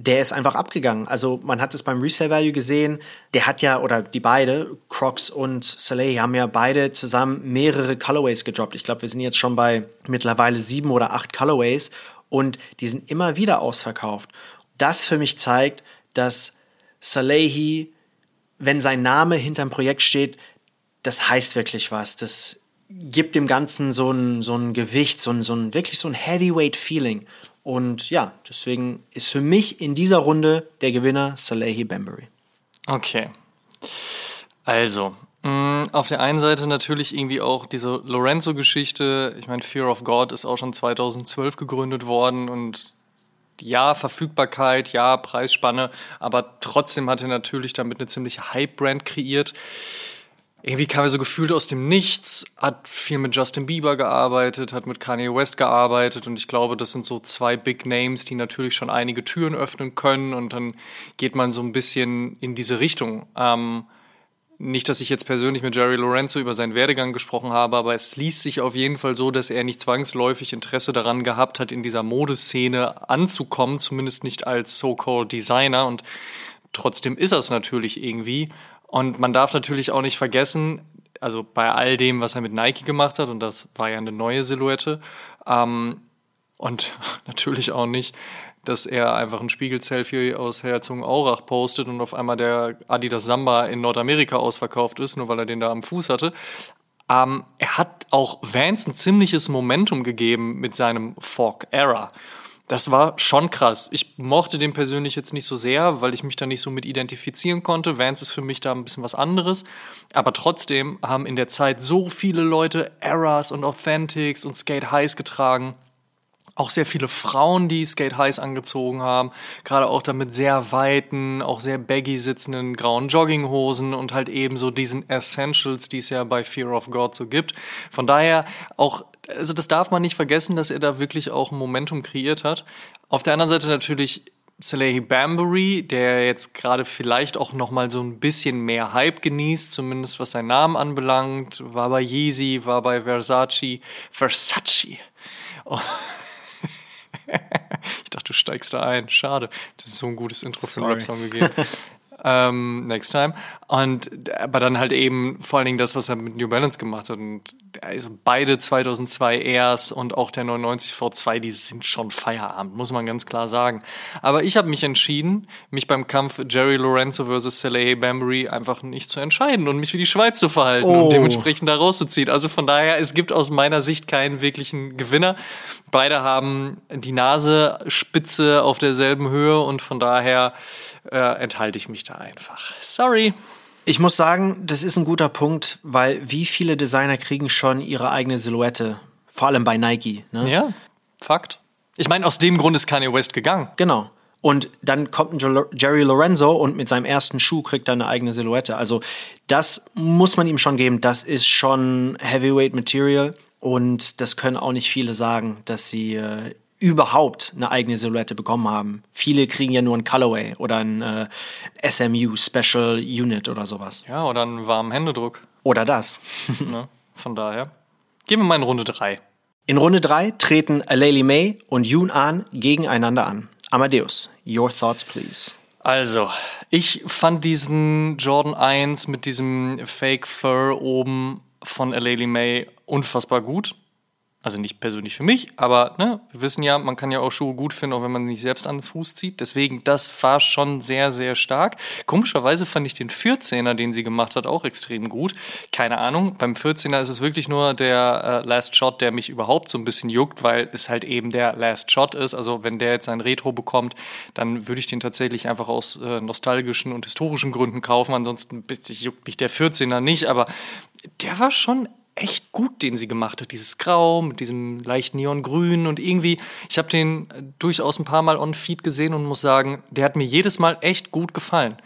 der ist einfach abgegangen. Also man hat es beim Resale Value gesehen, der hat ja, oder die beide, Crocs und Soleil, haben ja beide zusammen mehrere Colorways gedroppt. Ich glaube, wir sind jetzt schon bei mittlerweile sieben oder acht Colorways und die sind immer wieder ausverkauft. Das für mich zeigt, dass Salehi, wenn sein Name hinterm Projekt steht, das heißt wirklich was. Das gibt dem Ganzen so ein, so ein Gewicht, so ein, so ein wirklich so ein Heavyweight-Feeling. Und ja, deswegen ist für mich in dieser Runde der Gewinner Salehi Bambury. Okay. Also, Mm, auf der einen Seite natürlich irgendwie auch diese Lorenzo-Geschichte. Ich meine, Fear of God ist auch schon 2012 gegründet worden und ja, Verfügbarkeit, ja, Preisspanne, aber trotzdem hat er natürlich damit eine ziemliche Hype-Brand kreiert. Irgendwie kam er so gefühlt aus dem Nichts, hat viel mit Justin Bieber gearbeitet, hat mit Kanye West gearbeitet und ich glaube, das sind so zwei Big Names, die natürlich schon einige Türen öffnen können und dann geht man so ein bisschen in diese Richtung. Ähm, nicht, dass ich jetzt persönlich mit Jerry Lorenzo über seinen Werdegang gesprochen habe, aber es liest sich auf jeden Fall so, dass er nicht zwangsläufig Interesse daran gehabt hat, in dieser Modeszene anzukommen, zumindest nicht als so-called Designer. Und trotzdem ist er es natürlich irgendwie. Und man darf natürlich auch nicht vergessen, also bei all dem, was er mit Nike gemacht hat, und das war ja eine neue Silhouette, ähm, und natürlich auch nicht, dass er einfach ein Spiegel-Selfie aus Herzogenaurach postet und auf einmal der Adidas Samba in Nordamerika ausverkauft ist, nur weil er den da am Fuß hatte. Ähm, er hat auch Vance ein ziemliches Momentum gegeben mit seinem Fork Era. Das war schon krass. Ich mochte den persönlich jetzt nicht so sehr, weil ich mich da nicht so mit identifizieren konnte. Vance ist für mich da ein bisschen was anderes. Aber trotzdem haben in der Zeit so viele Leute Eras und Authentics und Skate Highs getragen auch sehr viele Frauen, die Skate Highs angezogen haben, gerade auch damit sehr weiten, auch sehr baggy sitzenden grauen Jogginghosen und halt ebenso diesen Essentials, die es ja bei Fear of God so gibt. Von daher auch, also das darf man nicht vergessen, dass er da wirklich auch ein Momentum kreiert hat. Auf der anderen Seite natürlich Salehi Bambury, der jetzt gerade vielleicht auch noch mal so ein bisschen mehr Hype genießt, zumindest was seinen Namen anbelangt, war bei Yeezy, war bei Versace, Versace. Oh. ich dachte, du steigst da ein. Schade. Das ist so ein gutes Intro für einen Rap-Song gegeben. ähm, next time. Und aber dann halt eben vor allen Dingen das, was er mit New Balance gemacht hat. Und also beide 2002 Airs und auch der 99 V2, die sind schon Feierabend, muss man ganz klar sagen. Aber ich habe mich entschieden, mich beim Kampf Jerry Lorenzo versus Saleh Bambury einfach nicht zu entscheiden und mich wie die Schweiz zu verhalten oh. und dementsprechend da rauszuziehen. Also von daher, es gibt aus meiner Sicht keinen wirklichen Gewinner. Beide haben die Nase spitze auf derselben Höhe und von daher äh, enthalte ich mich da einfach. Sorry. Ich muss sagen, das ist ein guter Punkt, weil wie viele Designer kriegen schon ihre eigene Silhouette? Vor allem bei Nike. Ne? Ja, Fakt. Ich meine, aus dem Grund ist Kanye West gegangen. Genau. Und dann kommt ein Jerry Lorenzo und mit seinem ersten Schuh kriegt er eine eigene Silhouette. Also das muss man ihm schon geben. Das ist schon Heavyweight Material. Und das können auch nicht viele sagen, dass sie äh, überhaupt eine eigene Silhouette bekommen haben. Viele kriegen ja nur ein Colorway oder ein äh, SMU Special Unit oder sowas. Ja, oder einen warmen Händedruck. Oder das. ne? Von daher. Gehen wir mal in Runde 3. In Runde 3 treten Alayli May und Yoon An gegeneinander an. Amadeus, your thoughts please. Also, ich fand diesen Jordan 1 mit diesem Fake Fur oben von Alayli May unfassbar gut. Also nicht persönlich für mich, aber ne, wir wissen ja, man kann ja auch Schuhe gut finden, auch wenn man sie nicht selbst an den Fuß zieht. Deswegen, das war schon sehr, sehr stark. Komischerweise fand ich den 14er, den sie gemacht hat, auch extrem gut. Keine Ahnung, beim 14er ist es wirklich nur der äh, Last Shot, der mich überhaupt so ein bisschen juckt, weil es halt eben der Last Shot ist. Also wenn der jetzt ein Retro bekommt, dann würde ich den tatsächlich einfach aus äh, nostalgischen und historischen Gründen kaufen. Ansonsten juckt mich der 14er nicht, aber der war schon echt gut, den sie gemacht hat. Dieses Grau mit diesem leicht Neongrün und irgendwie, ich habe den äh, durchaus ein paar Mal on Feed gesehen und muss sagen, der hat mir jedes Mal echt gut gefallen.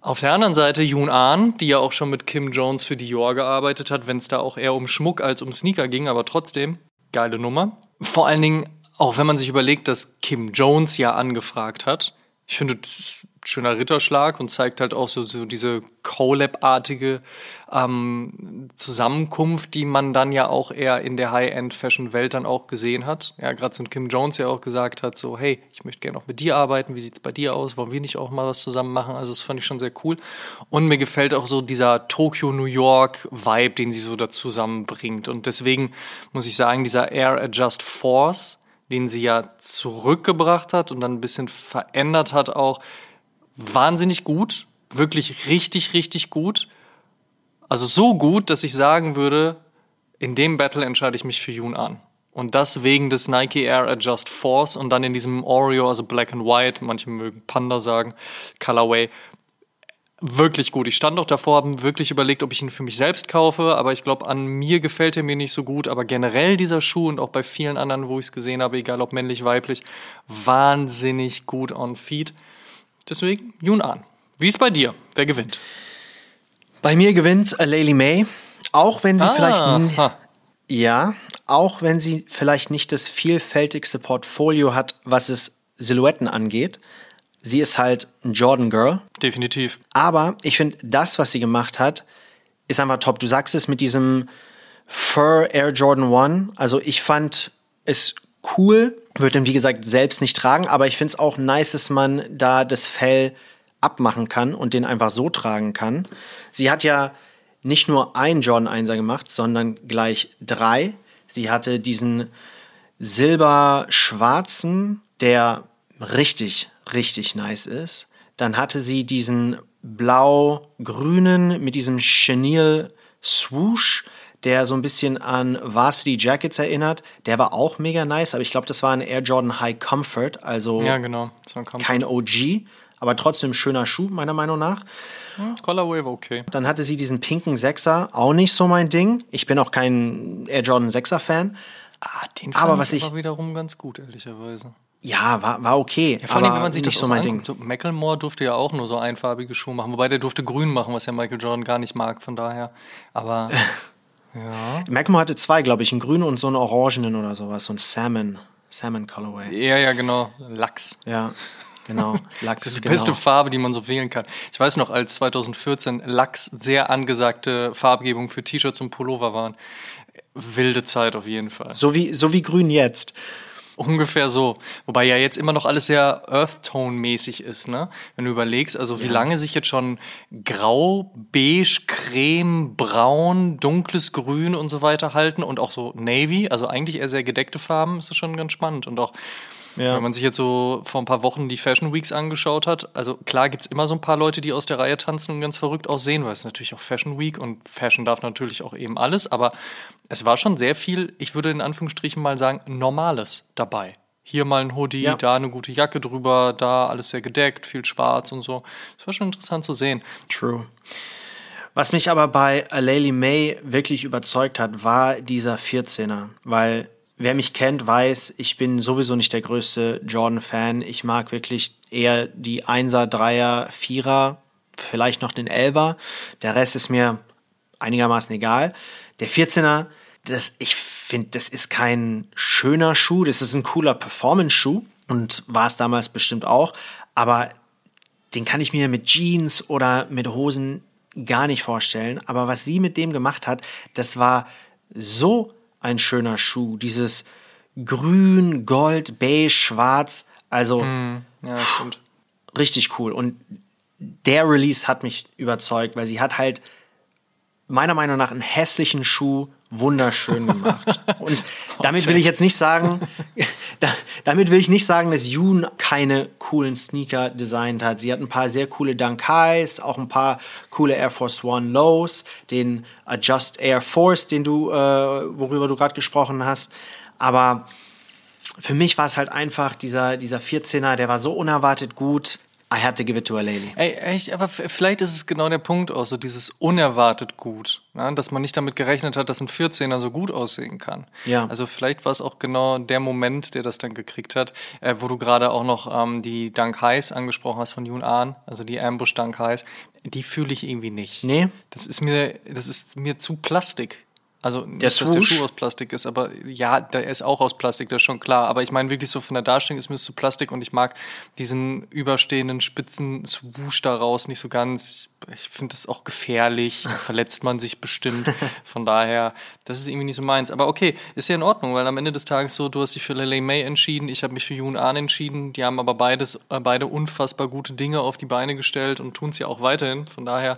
Auf der anderen Seite Yoon Ahn, die ja auch schon mit Kim Jones für Dior gearbeitet hat, wenn es da auch eher um Schmuck als um Sneaker ging, aber trotzdem, geile Nummer. Vor allen Dingen, auch wenn man sich überlegt, dass Kim Jones ja angefragt hat. Ich finde, schöner Ritterschlag und zeigt halt auch so, so diese Collab-artige ähm, Zusammenkunft, die man dann ja auch eher in der High-End-Fashion-Welt dann auch gesehen hat. Ja, gerade so ein Kim Jones ja auch gesagt hat, so, hey, ich möchte gerne auch mit dir arbeiten, wie sieht es bei dir aus, wollen wir nicht auch mal was zusammen machen? Also das fand ich schon sehr cool. Und mir gefällt auch so dieser Tokyo-New York-Vibe, den sie so da zusammenbringt. Und deswegen muss ich sagen, dieser Air Adjust Force, den sie ja zurückgebracht hat und dann ein bisschen verändert hat auch, wahnsinnig gut, wirklich richtig, richtig gut. Also so gut, dass ich sagen würde, in dem Battle entscheide ich mich für Yoon an. Und das wegen des Nike Air Adjust Force und dann in diesem Oreo, also Black and White, manche mögen Panda sagen, Colorway. Wirklich gut. Ich stand auch davor, habe wirklich überlegt, ob ich ihn für mich selbst kaufe, aber ich glaube, an mir gefällt er mir nicht so gut. Aber generell dieser Schuh und auch bei vielen anderen, wo ich es gesehen habe, egal ob männlich, weiblich, wahnsinnig gut on feet. Deswegen Jun an. Wie ist bei dir? Wer gewinnt? Bei mir gewinnt Laylie May, auch wenn sie Ah, vielleicht ha. ja, auch wenn sie vielleicht nicht das vielfältigste Portfolio hat, was es Silhouetten angeht. Sie ist halt ein Jordan Girl, Definitiv. aber ich finde, das, was sie gemacht hat, ist einfach top. Du sagst es mit diesem Fur Air Jordan 1. Also ich fand es cool, würde ihn wie gesagt selbst nicht tragen, aber ich finde es auch nice, dass man da das Fell abmachen kann und den einfach so tragen kann. Sie hat ja nicht nur einen Jordan 1er gemacht, sondern gleich drei. Sie hatte diesen silber-schwarzen, der richtig, richtig nice ist. Dann hatte sie diesen blau-grünen mit diesem Chenille Swoosh, der so ein bisschen an Varsity Jackets erinnert. Der war auch mega nice, aber ich glaube, das war ein Air Jordan High Comfort, also Ja, genau. Kampf. kein OG, aber trotzdem schöner Schuh, meiner Meinung nach. Colorway war okay. Dann hatte sie diesen pinken Sechser, auch nicht so mein Ding. Ich bin auch kein Air Jordan 6er Fan. Ah, den Aber fand was ich ich- aber wiederum ganz gut, ehrlicherweise. Ja, war, war okay. Vor allem, wenn man sich das nicht so anguckt, Ding. so Macklemore durfte ja auch nur so einfarbige Schuhe machen, wobei der durfte grün machen, was ja Michael Jordan gar nicht mag, von daher. Aber Macklemore hatte zwei, glaube ich, einen grünen und so einen orangenen oder sowas, so ein Salmon, Salmon Colorway. ja, ja, genau, Lachs. Ja, genau. Lachs Das ist die genau. beste Farbe, die man so wählen kann. Ich weiß noch, als 2014 Lachs sehr angesagte Farbgebung für T-Shirts und Pullover waren. Wilde Zeit auf jeden Fall. So wie, so wie grün jetzt. Ungefähr so. Wobei ja jetzt immer noch alles sehr Earth Tone-mäßig ist, ne? Wenn du überlegst, also wie lange sich jetzt schon Grau, Beige, Creme, Braun, dunkles Grün und so weiter halten und auch so Navy, also eigentlich eher sehr gedeckte Farben, ist das schon ganz spannend. Und auch Ja. wenn man sich jetzt so vor ein paar Wochen die Fashion Weeks angeschaut hat, also klar gibt's immer so ein paar Leute, die aus der Reihe tanzen und ganz verrückt aussehen, weil es natürlich auch Fashion Week und Fashion darf natürlich auch eben alles, aber es war schon sehr viel, ich würde in Anführungsstrichen mal sagen, Normales dabei. Hier mal ein Hoodie, Ja. da eine gute Jacke drüber, da alles sehr gedeckt, viel schwarz und so. Das war schon interessant zu sehen. True. Was mich aber bei Alayli May wirklich überzeugt hat, war dieser 14er. Weil wer mich kennt, weiß, ich bin sowieso nicht der größte Jordan-Fan. Ich mag wirklich eher die 1er, 3er, 4er, vielleicht noch den 11er. Der Rest ist mir einigermaßen egal. Der 14er, das, ich finde, das ist kein schöner Schuh, das ist ein cooler Performance-Schuh und war es damals bestimmt auch. Aber den kann ich mir mit Jeans oder mit Hosen gar nicht vorstellen. Aber was sie mit dem gemacht hat, das war so ein schöner Schuh. Dieses Grün, Gold, Beige, Schwarz. Also Ja, stimmt. richtig cool. Und der Release hat mich überzeugt, weil sie hat halt meiner Meinung nach einen hässlichen Schuh wunderschön gemacht. Und damit will ich jetzt nicht sagen, da, damit will ich nicht sagen, dass Yoon keine coolen Sneaker designt hat. Sie hat ein paar sehr coole Dunk Highs, auch ein paar coole Air Force One Lows, den Adjust Air Force, den du, äh, worüber du gerade gesprochen hast. Aber für mich war es halt einfach dieser, dieser 14er, der war so unerwartet gut. I had to give it to a lady. Ey, echt, aber vielleicht ist es genau der Punkt auch, so dieses unerwartet gut, ne? dass man nicht damit gerechnet hat, dass ein 14er so gut aussehen kann. Ja. Also vielleicht war es auch genau der Moment, der das dann gekriegt hat, äh, wo du gerade auch noch ähm, die Dunk Highs angesprochen hast von Yun Ahn, also die Ambush Dunk Highs, die fühle ich irgendwie nicht. Nee? Das ist mir, das ist mir zu Plastik. Also nicht, dass der? Schuh aus Plastik ist, aber ja, der ist auch aus Plastik, das ist schon klar. Aber ich meine wirklich so von der Darstellung ist mir zu Plastik und ich mag diesen überstehenden spitzen Swoosh daraus nicht so ganz. Ich finde das auch gefährlich, da verletzt man sich bestimmt. Von daher, das ist irgendwie nicht so meins. Aber okay, ist ja in Ordnung, weil am Ende des Tages so, du hast dich für Lele May entschieden, ich habe mich für Yoon Ahn entschieden. Die haben aber beides, äh, beide unfassbar gute Dinge auf die Beine gestellt und tun es ja auch weiterhin. Von daher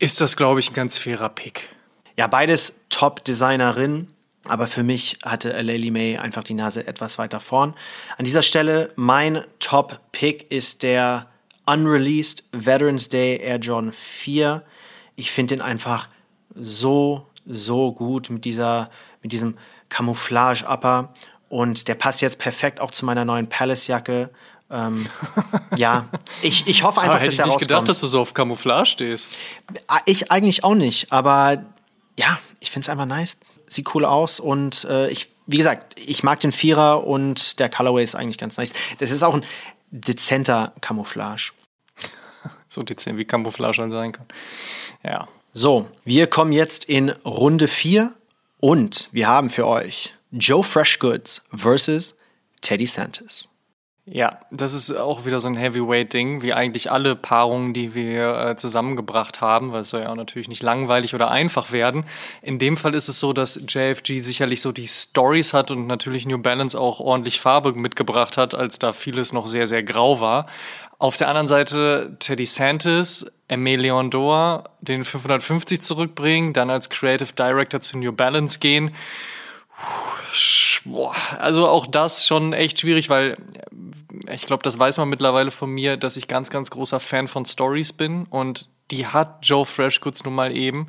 ist das, glaube ich, ein ganz fairer Pick. Ja, beides Top-Designerin, aber für mich hatte Laylie May einfach die Nase etwas weiter vorn. An dieser Stelle, mein Top-Pick ist der Unreleased Veterans Day Air Jordan 4. Ich finde den einfach so, so gut mit dieser, mit diesem Camouflage-Upper. Und der passt jetzt perfekt auch zu meiner neuen Palace-Jacke. Ähm, ja, ich, ich hoffe einfach, Aber dass hätte der ich nicht rauskommt. gedacht, dass du so auf Camouflage stehst. Ah, Ich eigentlich auch nicht, aber ja, ich finde es einfach nice. Sieht cool aus und äh, ich, wie gesagt, ich mag den Vierer und der Colorway ist eigentlich ganz nice. Das ist auch ein dezenter Camouflage. So dezent wie Camouflage dann sein kann. Ja. So, wir kommen jetzt in Runde 4 und wir haben für euch Joe Freshgoods versus Teddy Santis. Ja, das ist auch wieder so ein Heavyweight-Ding, wie eigentlich alle Paarungen, die wir äh, zusammengebracht haben, weil es soll ja auch natürlich nicht langweilig oder einfach werden. In dem Fall ist es so, dass JFG sicherlich so die Stories hat und natürlich New Balance auch ordentlich Farbe mitgebracht hat, als da vieles noch sehr, sehr grau war. Auf der anderen Seite Teddy Santis, Emelion Dor, den 550 zurückbringen, dann als Creative Director zu New Balance gehen. Also auch das schon echt schwierig, weil ich glaube, das weiß man mittlerweile von mir, dass ich ganz, ganz großer Fan von Stories bin und die hat Joe Freshgoods nun mal eben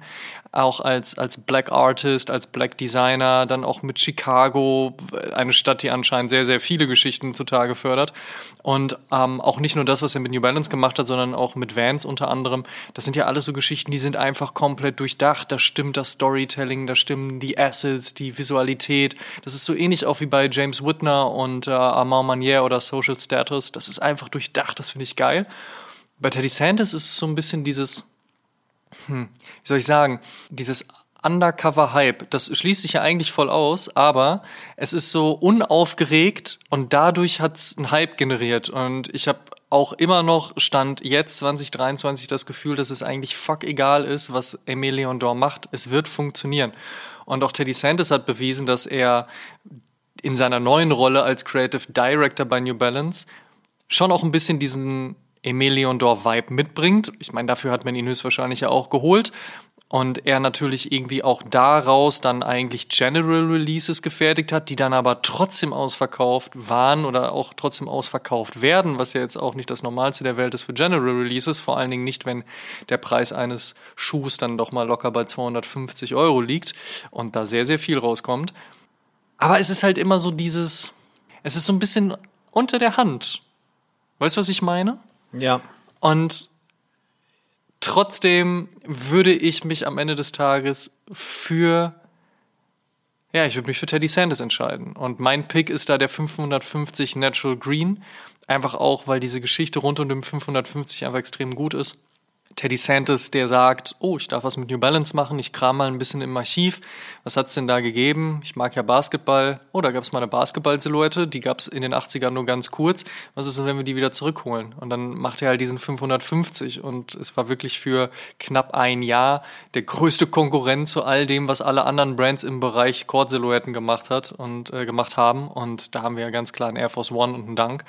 auch als, als Black Artist, als Black Designer, dann auch mit Chicago, eine Stadt, die anscheinend sehr, sehr viele Geschichten zutage fördert. Und ähm, auch nicht nur das, was er mit New Balance gemacht hat, sondern auch mit Vans unter anderem. Das sind ja alles so Geschichten, die sind einfach komplett durchdacht. Da stimmt das Storytelling, da stimmen die Assets, die Visualität. Das ist so ähnlich auch wie bei James Whitner und äh, Armand Manier oder Social Status. Das ist einfach durchdacht, das finde ich geil. Bei Teddy Santis ist es so ein bisschen dieses, hm, wie soll ich sagen, dieses Undercover-Hype, das schließt sich ja eigentlich voll aus, aber es ist so unaufgeregt und dadurch hat es einen Hype generiert. Und ich habe auch immer noch, Stand jetzt 2023, das Gefühl, dass es eigentlich fuck egal ist, was Emilion Dor macht. Es wird funktionieren. Und auch Teddy Santis hat bewiesen, dass er in seiner neuen Rolle als Creative Director bei New Balance schon auch ein bisschen diesen Emelion Dor Vibe mitbringt. Ich meine, dafür hat man ihn höchstwahrscheinlich ja auch geholt. Und er natürlich irgendwie auch daraus dann eigentlich General Releases gefertigt hat, die dann aber trotzdem ausverkauft waren oder auch trotzdem ausverkauft werden, was ja jetzt auch nicht das Normalste der Welt ist für General Releases, vor allen Dingen nicht, wenn der Preis eines Schuhs dann doch mal locker bei 250 Euro liegt und da sehr, sehr viel rauskommt. Aber es ist halt immer so dieses, es ist so ein bisschen unter der Hand. Weißt du, was ich meine? Ja. Und trotzdem würde ich mich am Ende des Tages für, ja, ich würde mich für Teddy Sanders entscheiden. Und mein Pick ist da der 550 Natural Green. Einfach auch, weil diese Geschichte rund um den 550 einfach extrem gut ist. Teddy Santis, der sagt, oh, ich darf was mit New Balance machen, ich kram mal ein bisschen im Archiv. Was hat's denn da gegeben? Ich mag ja Basketball. Oh, da gab's mal eine Basketball-Silhouette, die gab's in den 80ern nur ganz kurz. Was ist denn, wenn wir die wieder zurückholen? Und dann macht er halt diesen 550 und es war wirklich für knapp ein Jahr der größte Konkurrent zu all dem, was alle anderen Brands im Bereich Cord-Silhouetten gemacht hat und äh, gemacht haben. Und da haben wir ja ganz klar einen Air Force One und einen Dunk.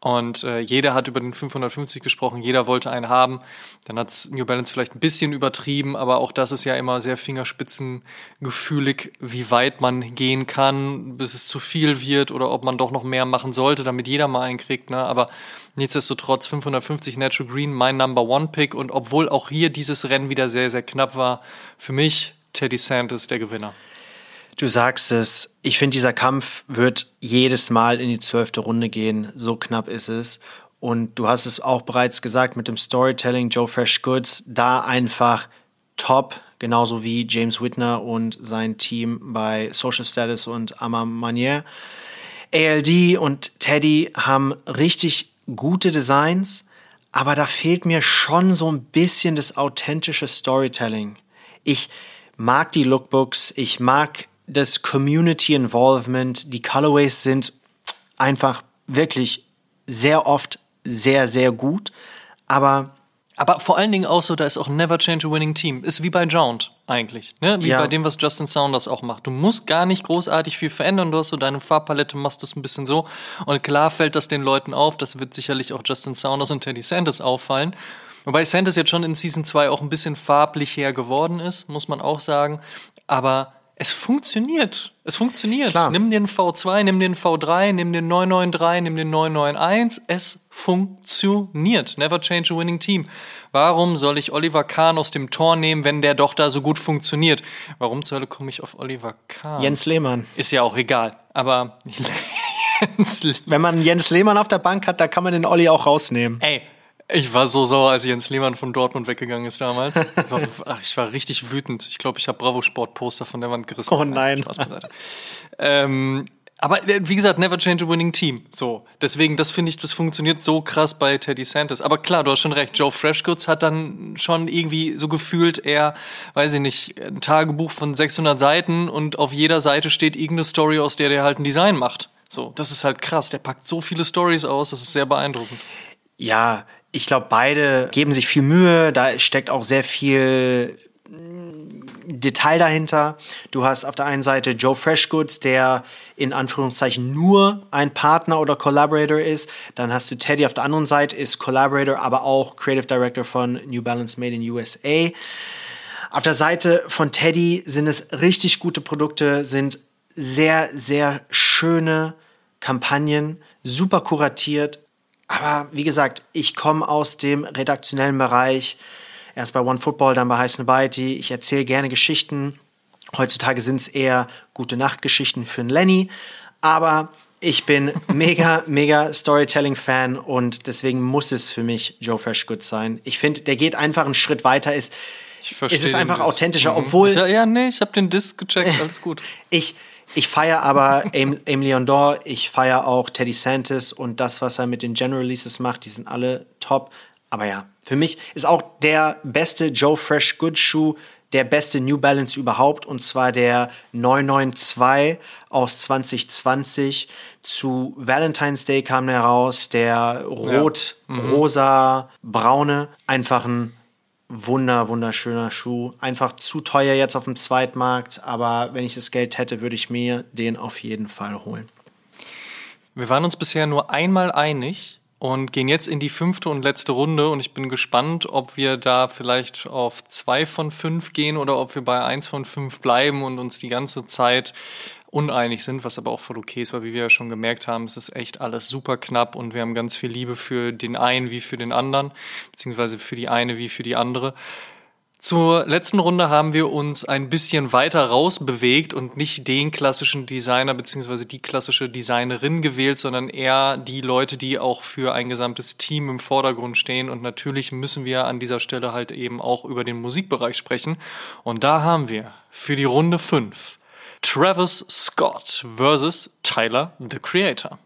Und äh, jeder hat über den 550 gesprochen, jeder wollte einen haben. Dann hat New Balance vielleicht ein bisschen übertrieben, aber auch das ist ja immer sehr fingerspitzengefühlig, wie weit man gehen kann, bis es zu viel wird oder ob man doch noch mehr machen sollte, damit jeder mal einen kriegt. Ne? Aber nichtsdestotrotz 550 Natural Green, mein Number One Pick. Und obwohl auch hier dieses Rennen wieder sehr, sehr knapp war, für mich Teddy Santis der Gewinner. Du sagst es, ich finde, dieser Kampf wird jedes Mal in die zwölfte Runde gehen. So knapp ist es. Und du hast es auch bereits gesagt mit dem Storytelling, Joe Fresh Goods, da einfach top, genauso wie James Whitner und sein Team bei Social Status und Ama Manier. ALD und Teddy haben richtig gute Designs, aber da fehlt mir schon so ein bisschen das authentische Storytelling. Ich mag die Lookbooks, ich mag das Community Involvement, die Colorways sind einfach wirklich sehr oft sehr, sehr gut, aber Aber vor allen Dingen auch so, da ist auch Never Change a Winning Team. Ist wie bei Jound eigentlich. Ne? Wie Ja. bei dem, was Justin Saunders auch macht. Du musst gar nicht großartig viel verändern. Du hast so deine Farbpalette, machst das ein bisschen so. Und klar fällt das den Leuten auf. Das wird sicherlich auch Justin Saunders und Teddy Sanders auffallen. Wobei Sanders jetzt schon in Season 2 auch ein bisschen farblich her geworden ist, muss man auch sagen. Aber es funktioniert. Es funktioniert. Klar. Nimm den V2, nimm den V3, nimm den 993, nimm den 991. Es funktioniert. Never change a winning team. Warum soll ich Oliver Kahn aus dem Tor nehmen, wenn der doch da so gut funktioniert? Warum zur Hölle komme ich auf Oliver Kahn? Jens Lehmann. Ist ja auch egal. Aber Wenn man Jens Lehmann auf der Bank hat, da kann man den Olli auch rausnehmen. Ey, ich war so sauer, als Jens Lehmann von Dortmund weggegangen ist damals. Ich war, ach, ich war richtig wütend. Ich glaube, ich habe Bravo Sport Poster von der Wand gerissen. Oh nein. Spaß ähm, aber äh, wie gesagt, never change a winning team. So, deswegen, das finde ich, das funktioniert so krass bei Teddy Santis. Aber klar, du hast schon recht. Joe Freshgoods hat dann schon irgendwie so gefühlt, er, weiß ich nicht, ein Tagebuch von 600 Seiten und auf jeder Seite steht irgendeine Story, aus der der halt ein Design macht. So, das ist halt krass. Der packt so viele Stories aus, das ist sehr beeindruckend. Ja, ich glaube, beide geben sich viel Mühe. Da steckt auch sehr viel Detail dahinter. Du hast auf der einen Seite Joe Freshgoods, der in Anführungszeichen nur ein Partner oder Collaborator ist. Dann hast du Teddy auf der anderen Seite, ist Collaborator, aber auch Creative Director von New Balance Made in USA. Auf der Seite von Teddy sind es richtig gute Produkte, sind sehr, sehr schöne Kampagnen, super kuratiert. Aber wie gesagt, ich komme aus dem redaktionellen Bereich Erst bei One Football, dann bei High Snobiety. Ich erzähle gerne Geschichten. Heutzutage sind es eher gute Nachtgeschichten für einen Lenny. Aber ich bin mega, mega Storytelling-Fan und deswegen muss es für mich Joe Freshgood sein. Ich finde, der geht einfach einen Schritt weiter. Ist, es ist einfach authentischer, mhm. obwohl. Ja, ja, nee, ich habe den Disc gecheckt, alles gut. ich ich feiere aber Aim, Leon Dor, ich feiere auch Teddy Santis und das, was er mit den General Releases macht, die sind alle top. Aber ja, für mich ist auch der beste Joe Fresh Good Shoe der beste New Balance überhaupt und zwar der 992 aus 2020 zu Valentine's Day kam der raus, der rot, ja. mhm. rosa, braune, einfach ein wunder wunderschöner Schuh, einfach zu teuer jetzt auf dem Zweitmarkt, aber wenn ich das Geld hätte, würde ich mir den auf jeden Fall holen. Wir waren uns bisher nur einmal einig, und gehen jetzt in die fünfte und letzte Runde. Und ich bin gespannt, ob wir da vielleicht auf zwei von fünf gehen oder ob wir bei eins von fünf bleiben und uns die ganze Zeit uneinig sind, was aber auch voll okay ist, weil wie wir ja schon gemerkt haben, es ist echt alles super knapp und wir haben ganz viel Liebe für den einen wie für den anderen, beziehungsweise für die eine wie für die andere. Zur letzten Runde haben wir uns ein bisschen weiter rausbewegt und nicht den klassischen Designer bzw. die klassische Designerin gewählt, sondern eher die Leute, die auch für ein gesamtes Team im Vordergrund stehen. Und natürlich müssen wir an dieser Stelle halt eben auch über den Musikbereich sprechen. Und da haben wir für die Runde 5 Travis Scott versus Tyler, the Creator.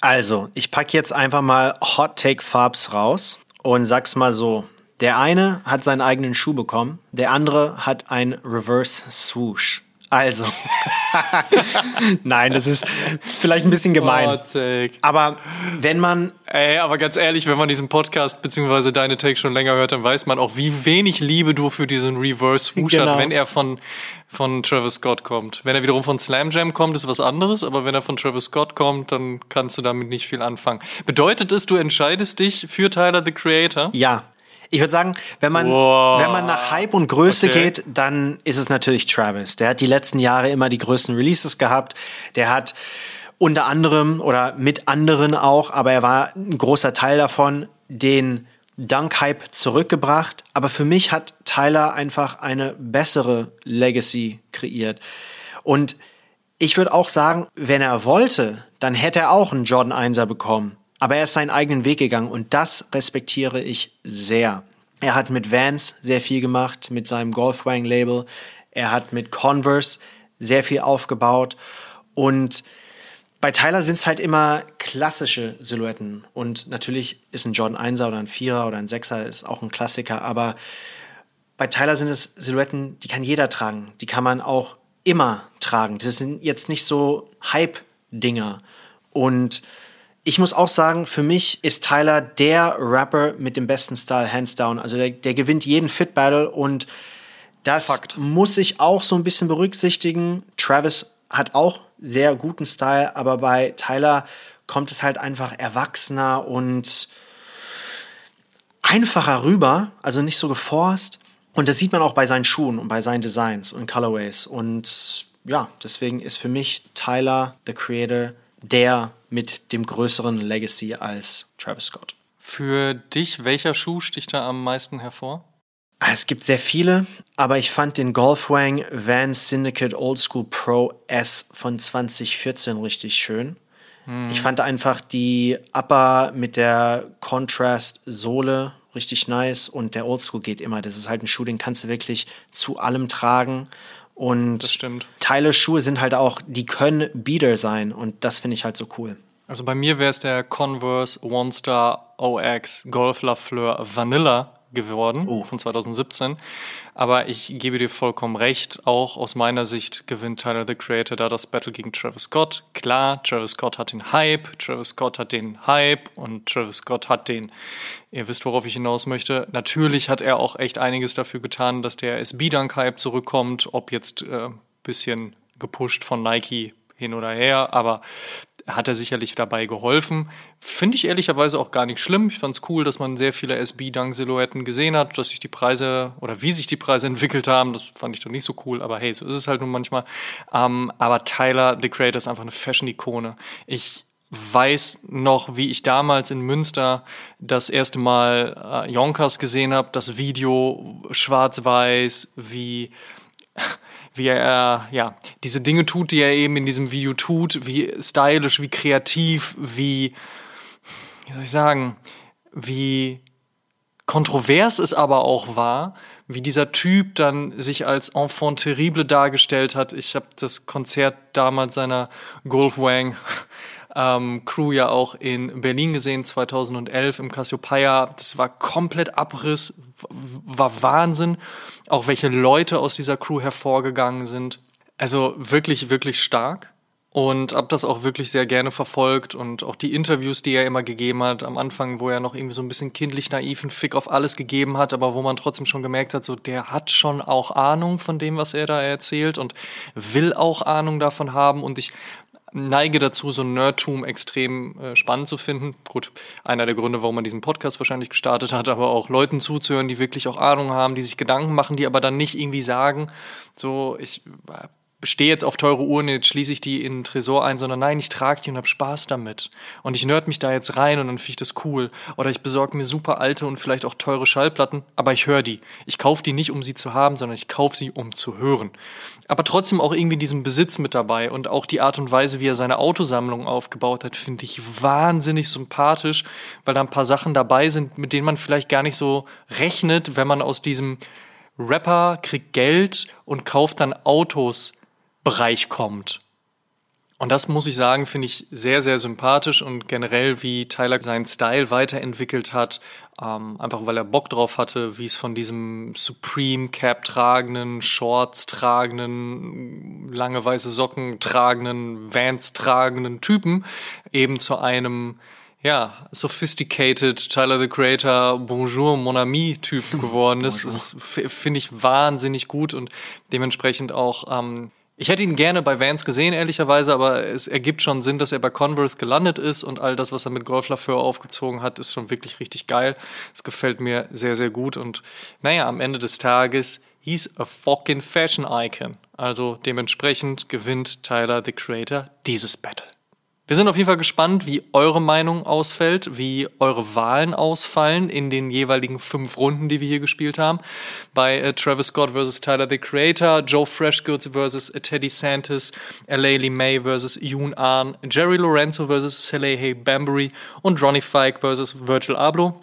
Also, ich packe jetzt einfach mal Hot Take Farbs raus und sag's mal so. Der eine hat seinen eigenen Schuh bekommen, der andere hat ein Reverse Swoosh. Also, nein, das ist vielleicht ein bisschen gemein. Aber wenn man. Ey, aber ganz ehrlich, wenn man diesen Podcast bzw. deine Take schon länger hört, dann weiß man auch, wie wenig Liebe du für diesen Reverse Swoosh genau. hast, wenn er von, von Travis Scott kommt. Wenn er wiederum von Slam Jam kommt, ist was anderes, aber wenn er von Travis Scott kommt, dann kannst du damit nicht viel anfangen. Bedeutet es, du entscheidest dich für Tyler the Creator? Ja, ich würde sagen, wenn man, wow. wenn man nach Hype und Größe okay. geht, dann ist es natürlich Travis. Der hat die letzten Jahre immer die größten Releases gehabt. Der hat unter anderem oder mit anderen auch, aber er war ein großer Teil davon, den Dunk-Hype zurückgebracht. Aber für mich hat Tyler einfach eine bessere Legacy kreiert. Und ich würde auch sagen, wenn er wollte, dann hätte er auch einen Jordan 1er bekommen. Aber er ist seinen eigenen Weg gegangen und das respektiere ich sehr. Er hat mit Vans sehr viel gemacht, mit seinem Golfwang-Label. Er hat mit Converse sehr viel aufgebaut. Und bei Tyler sind es halt immer klassische Silhouetten. Und natürlich ist ein Jordan 1er oder ein 4er oder ein 6er ist auch ein Klassiker. Aber bei Tyler sind es Silhouetten, die kann jeder tragen. Die kann man auch immer tragen. Das sind jetzt nicht so Hype-Dinger. Und ich muss auch sagen, für mich ist Tyler der Rapper mit dem besten Style, hands down. Also der, der gewinnt jeden Fit Battle und das Fakt. muss ich auch so ein bisschen berücksichtigen. Travis hat auch sehr guten Style, aber bei Tyler kommt es halt einfach erwachsener und einfacher rüber, also nicht so geforst. Und das sieht man auch bei seinen Schuhen und bei seinen Designs und Colorways. Und ja, deswegen ist für mich Tyler, the Creator, der mit dem größeren Legacy als Travis Scott. Für dich, welcher Schuh sticht da am meisten hervor? Ah, es gibt sehr viele, aber ich fand den Golfwang Van Syndicate Old School Pro S von 2014 richtig schön. Mhm. Ich fand einfach die Upper mit der Contrast-Sohle richtig nice und der Oldschool geht immer. Das ist halt ein Schuh, den kannst du wirklich zu allem tragen. Und. Teile Schuhe sind halt auch, die können Beater sein und das finde ich halt so cool. Also bei mir wäre es der Converse One Star OX Golf La Fleur Vanilla geworden oh. von 2017. Aber ich gebe dir vollkommen recht, auch aus meiner Sicht gewinnt Tyler the Creator da das Battle gegen Travis Scott. Klar, Travis Scott hat den Hype, Travis Scott hat den Hype und Travis Scott hat den, ihr wisst, worauf ich hinaus möchte. Natürlich hat er auch echt einiges dafür getan, dass der SB-Dunk-Hype zurückkommt, ob jetzt äh, bisschen gepusht von Nike hin oder her, aber hat er sicherlich dabei geholfen. Finde ich ehrlicherweise auch gar nicht schlimm. Ich fand es cool, dass man sehr viele SB-Dunk-Silhouetten gesehen hat, dass sich die Preise oder wie sich die Preise entwickelt haben. Das fand ich doch nicht so cool, aber hey, so ist es halt nun manchmal. Ähm, aber Tyler, The Creator, ist einfach eine Fashion-Ikone. Ich weiß noch, wie ich damals in Münster das erste Mal äh, Yonkers gesehen habe, das Video schwarz-weiß, wie wie er ja diese Dinge tut, die er eben in diesem Video tut, wie stylisch, wie kreativ, wie wie soll ich sagen, wie kontrovers es aber auch war, wie dieser Typ dann sich als Enfant terrible dargestellt hat. Ich habe das Konzert damals seiner Golfwang ähm, Crew ja auch in Berlin gesehen, 2011 im Cassiopeia. Das war komplett Abriss, war Wahnsinn. Auch welche Leute aus dieser Crew hervorgegangen sind. Also wirklich, wirklich stark. Und habe das auch wirklich sehr gerne verfolgt und auch die Interviews, die er immer gegeben hat, am Anfang, wo er noch irgendwie so ein bisschen kindlich naiv einen Fick auf alles gegeben hat, aber wo man trotzdem schon gemerkt hat, so der hat schon auch Ahnung von dem, was er da erzählt und will auch Ahnung davon haben. Und ich neige dazu, so ein Nerdtum extrem äh, spannend zu finden. Gut, einer der Gründe, warum man diesen Podcast wahrscheinlich gestartet hat, aber auch Leuten zuzuhören, die wirklich auch Ahnung haben, die sich Gedanken machen, die aber dann nicht irgendwie sagen, so, ich äh, stehe jetzt auf teure Uhren, jetzt schließe ich die in den Tresor ein, sondern nein, ich trage die und habe Spaß damit. Und ich nerd mich da jetzt rein und dann finde ich das cool. Oder ich besorge mir super alte und vielleicht auch teure Schallplatten, aber ich höre die. Ich kaufe die nicht, um sie zu haben, sondern ich kaufe sie, um zu hören. Aber trotzdem auch irgendwie diesen Besitz mit dabei und auch die Art und Weise, wie er seine Autosammlung aufgebaut hat, finde ich wahnsinnig sympathisch, weil da ein paar Sachen dabei sind, mit denen man vielleicht gar nicht so rechnet, wenn man aus diesem Rapper kriegt Geld und kauft dann Autos Bereich kommt. Und das muss ich sagen, finde ich sehr, sehr sympathisch und generell, wie Tyler seinen Style weiterentwickelt hat, ähm, einfach weil er Bock drauf hatte, wie es von diesem Supreme Cap tragenden, Shorts tragenden, lange weiße Socken tragenden, Vans tragenden Typen eben zu einem ja, sophisticated Tyler the Creator, Bonjour, Mon ami Typ geworden ist. das finde ich wahnsinnig gut und dementsprechend auch ähm, ich hätte ihn gerne bei Vans gesehen, ehrlicherweise, aber es ergibt schon Sinn, dass er bei Converse gelandet ist und all das, was er mit Golf Lafleur aufgezogen hat, ist schon wirklich richtig geil. Es gefällt mir sehr, sehr gut und naja, am Ende des Tages, he's a fucking Fashion Icon. Also dementsprechend gewinnt Tyler, the Creator, dieses Battle. Wir sind auf jeden Fall gespannt, wie eure Meinung ausfällt, wie eure Wahlen ausfallen in den jeweiligen fünf Runden, die wir hier gespielt haben. Bei äh, Travis Scott vs. Tyler the Creator, Joe Freshgoods vs. Teddy Santis, Lee May vs. Yoon Ahn, Jerry Lorenzo vs. Salehe Bambury und Ronnie Fike vs. Virgil Abloh.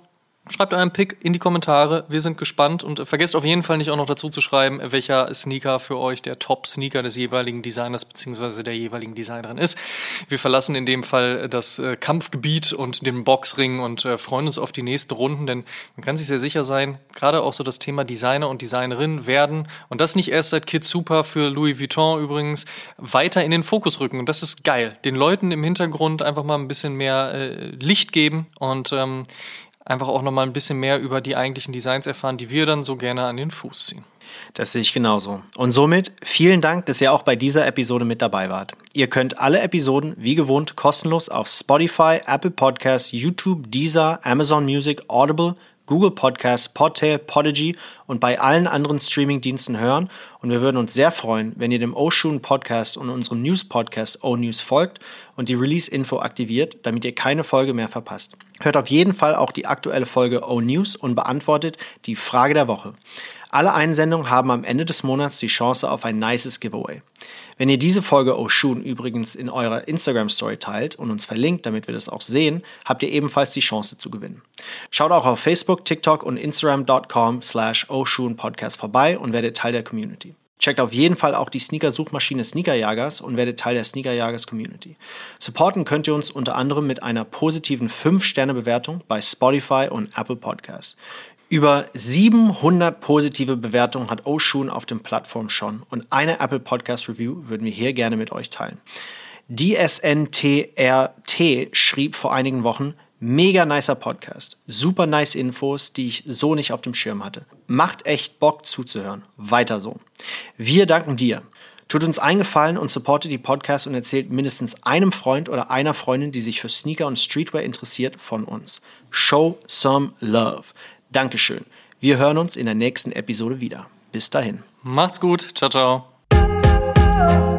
Schreibt euren Pick in die Kommentare. Wir sind gespannt und vergesst auf jeden Fall nicht auch noch dazu zu schreiben, welcher Sneaker für euch der Top-Sneaker des jeweiligen Designers bzw. der jeweiligen Designerin ist. Wir verlassen in dem Fall das äh, Kampfgebiet und den Boxring und äh, freuen uns auf die nächsten Runden, denn man kann sich sehr sicher sein, gerade auch so das Thema Designer und Designerin werden und das nicht erst seit Kids Super für Louis Vuitton übrigens weiter in den Fokus rücken und das ist geil. Den Leuten im Hintergrund einfach mal ein bisschen mehr äh, Licht geben und ähm, einfach auch nochmal ein bisschen mehr über die eigentlichen Designs erfahren, die wir dann so gerne an den Fuß ziehen. Das sehe ich genauso. Und somit vielen Dank, dass ihr auch bei dieser Episode mit dabei wart. Ihr könnt alle Episoden wie gewohnt kostenlos auf Spotify, Apple Podcasts, YouTube, Deezer, Amazon Music, Audible, Google Podcasts, Podtail, Podigy und bei allen anderen Streaming-Diensten hören. Und wir würden uns sehr freuen, wenn ihr dem Oshun Podcast und unserem News-Podcast O-News folgt und die Release-Info aktiviert, damit ihr keine Folge mehr verpasst. Hört auf jeden Fall auch die aktuelle Folge O-News und beantwortet die Frage der Woche. Alle Einsendungen haben am Ende des Monats die Chance auf ein nices Giveaway. Wenn ihr diese Folge Oshun übrigens in eurer Instagram-Story teilt und uns verlinkt, damit wir das auch sehen, habt ihr ebenfalls die Chance zu gewinnen. Schaut auch auf Facebook, TikTok und Instagram.com slash Podcast vorbei und werdet Teil der Community. Checkt auf jeden Fall auch die Sneaker-Suchmaschine Sneakerjagers und werdet Teil der Sneakerjagers Community. Supporten könnt ihr uns unter anderem mit einer positiven 5-Sterne-Bewertung bei Spotify und Apple Podcasts. Über 700 positive Bewertungen hat Oshun auf den Plattformen schon und eine Apple Podcast Review würden wir hier gerne mit euch teilen. DSNTRT schrieb vor einigen Wochen, mega nicer Podcast, super nice Infos, die ich so nicht auf dem Schirm hatte. Macht echt Bock zuzuhören. Weiter so. Wir danken dir. Tut uns eingefallen und supportet die Podcast und erzählt mindestens einem Freund oder einer Freundin, die sich für Sneaker und Streetwear interessiert, von uns. Show some love. Dankeschön. Wir hören uns in der nächsten Episode wieder. Bis dahin. Macht's gut. Ciao, ciao.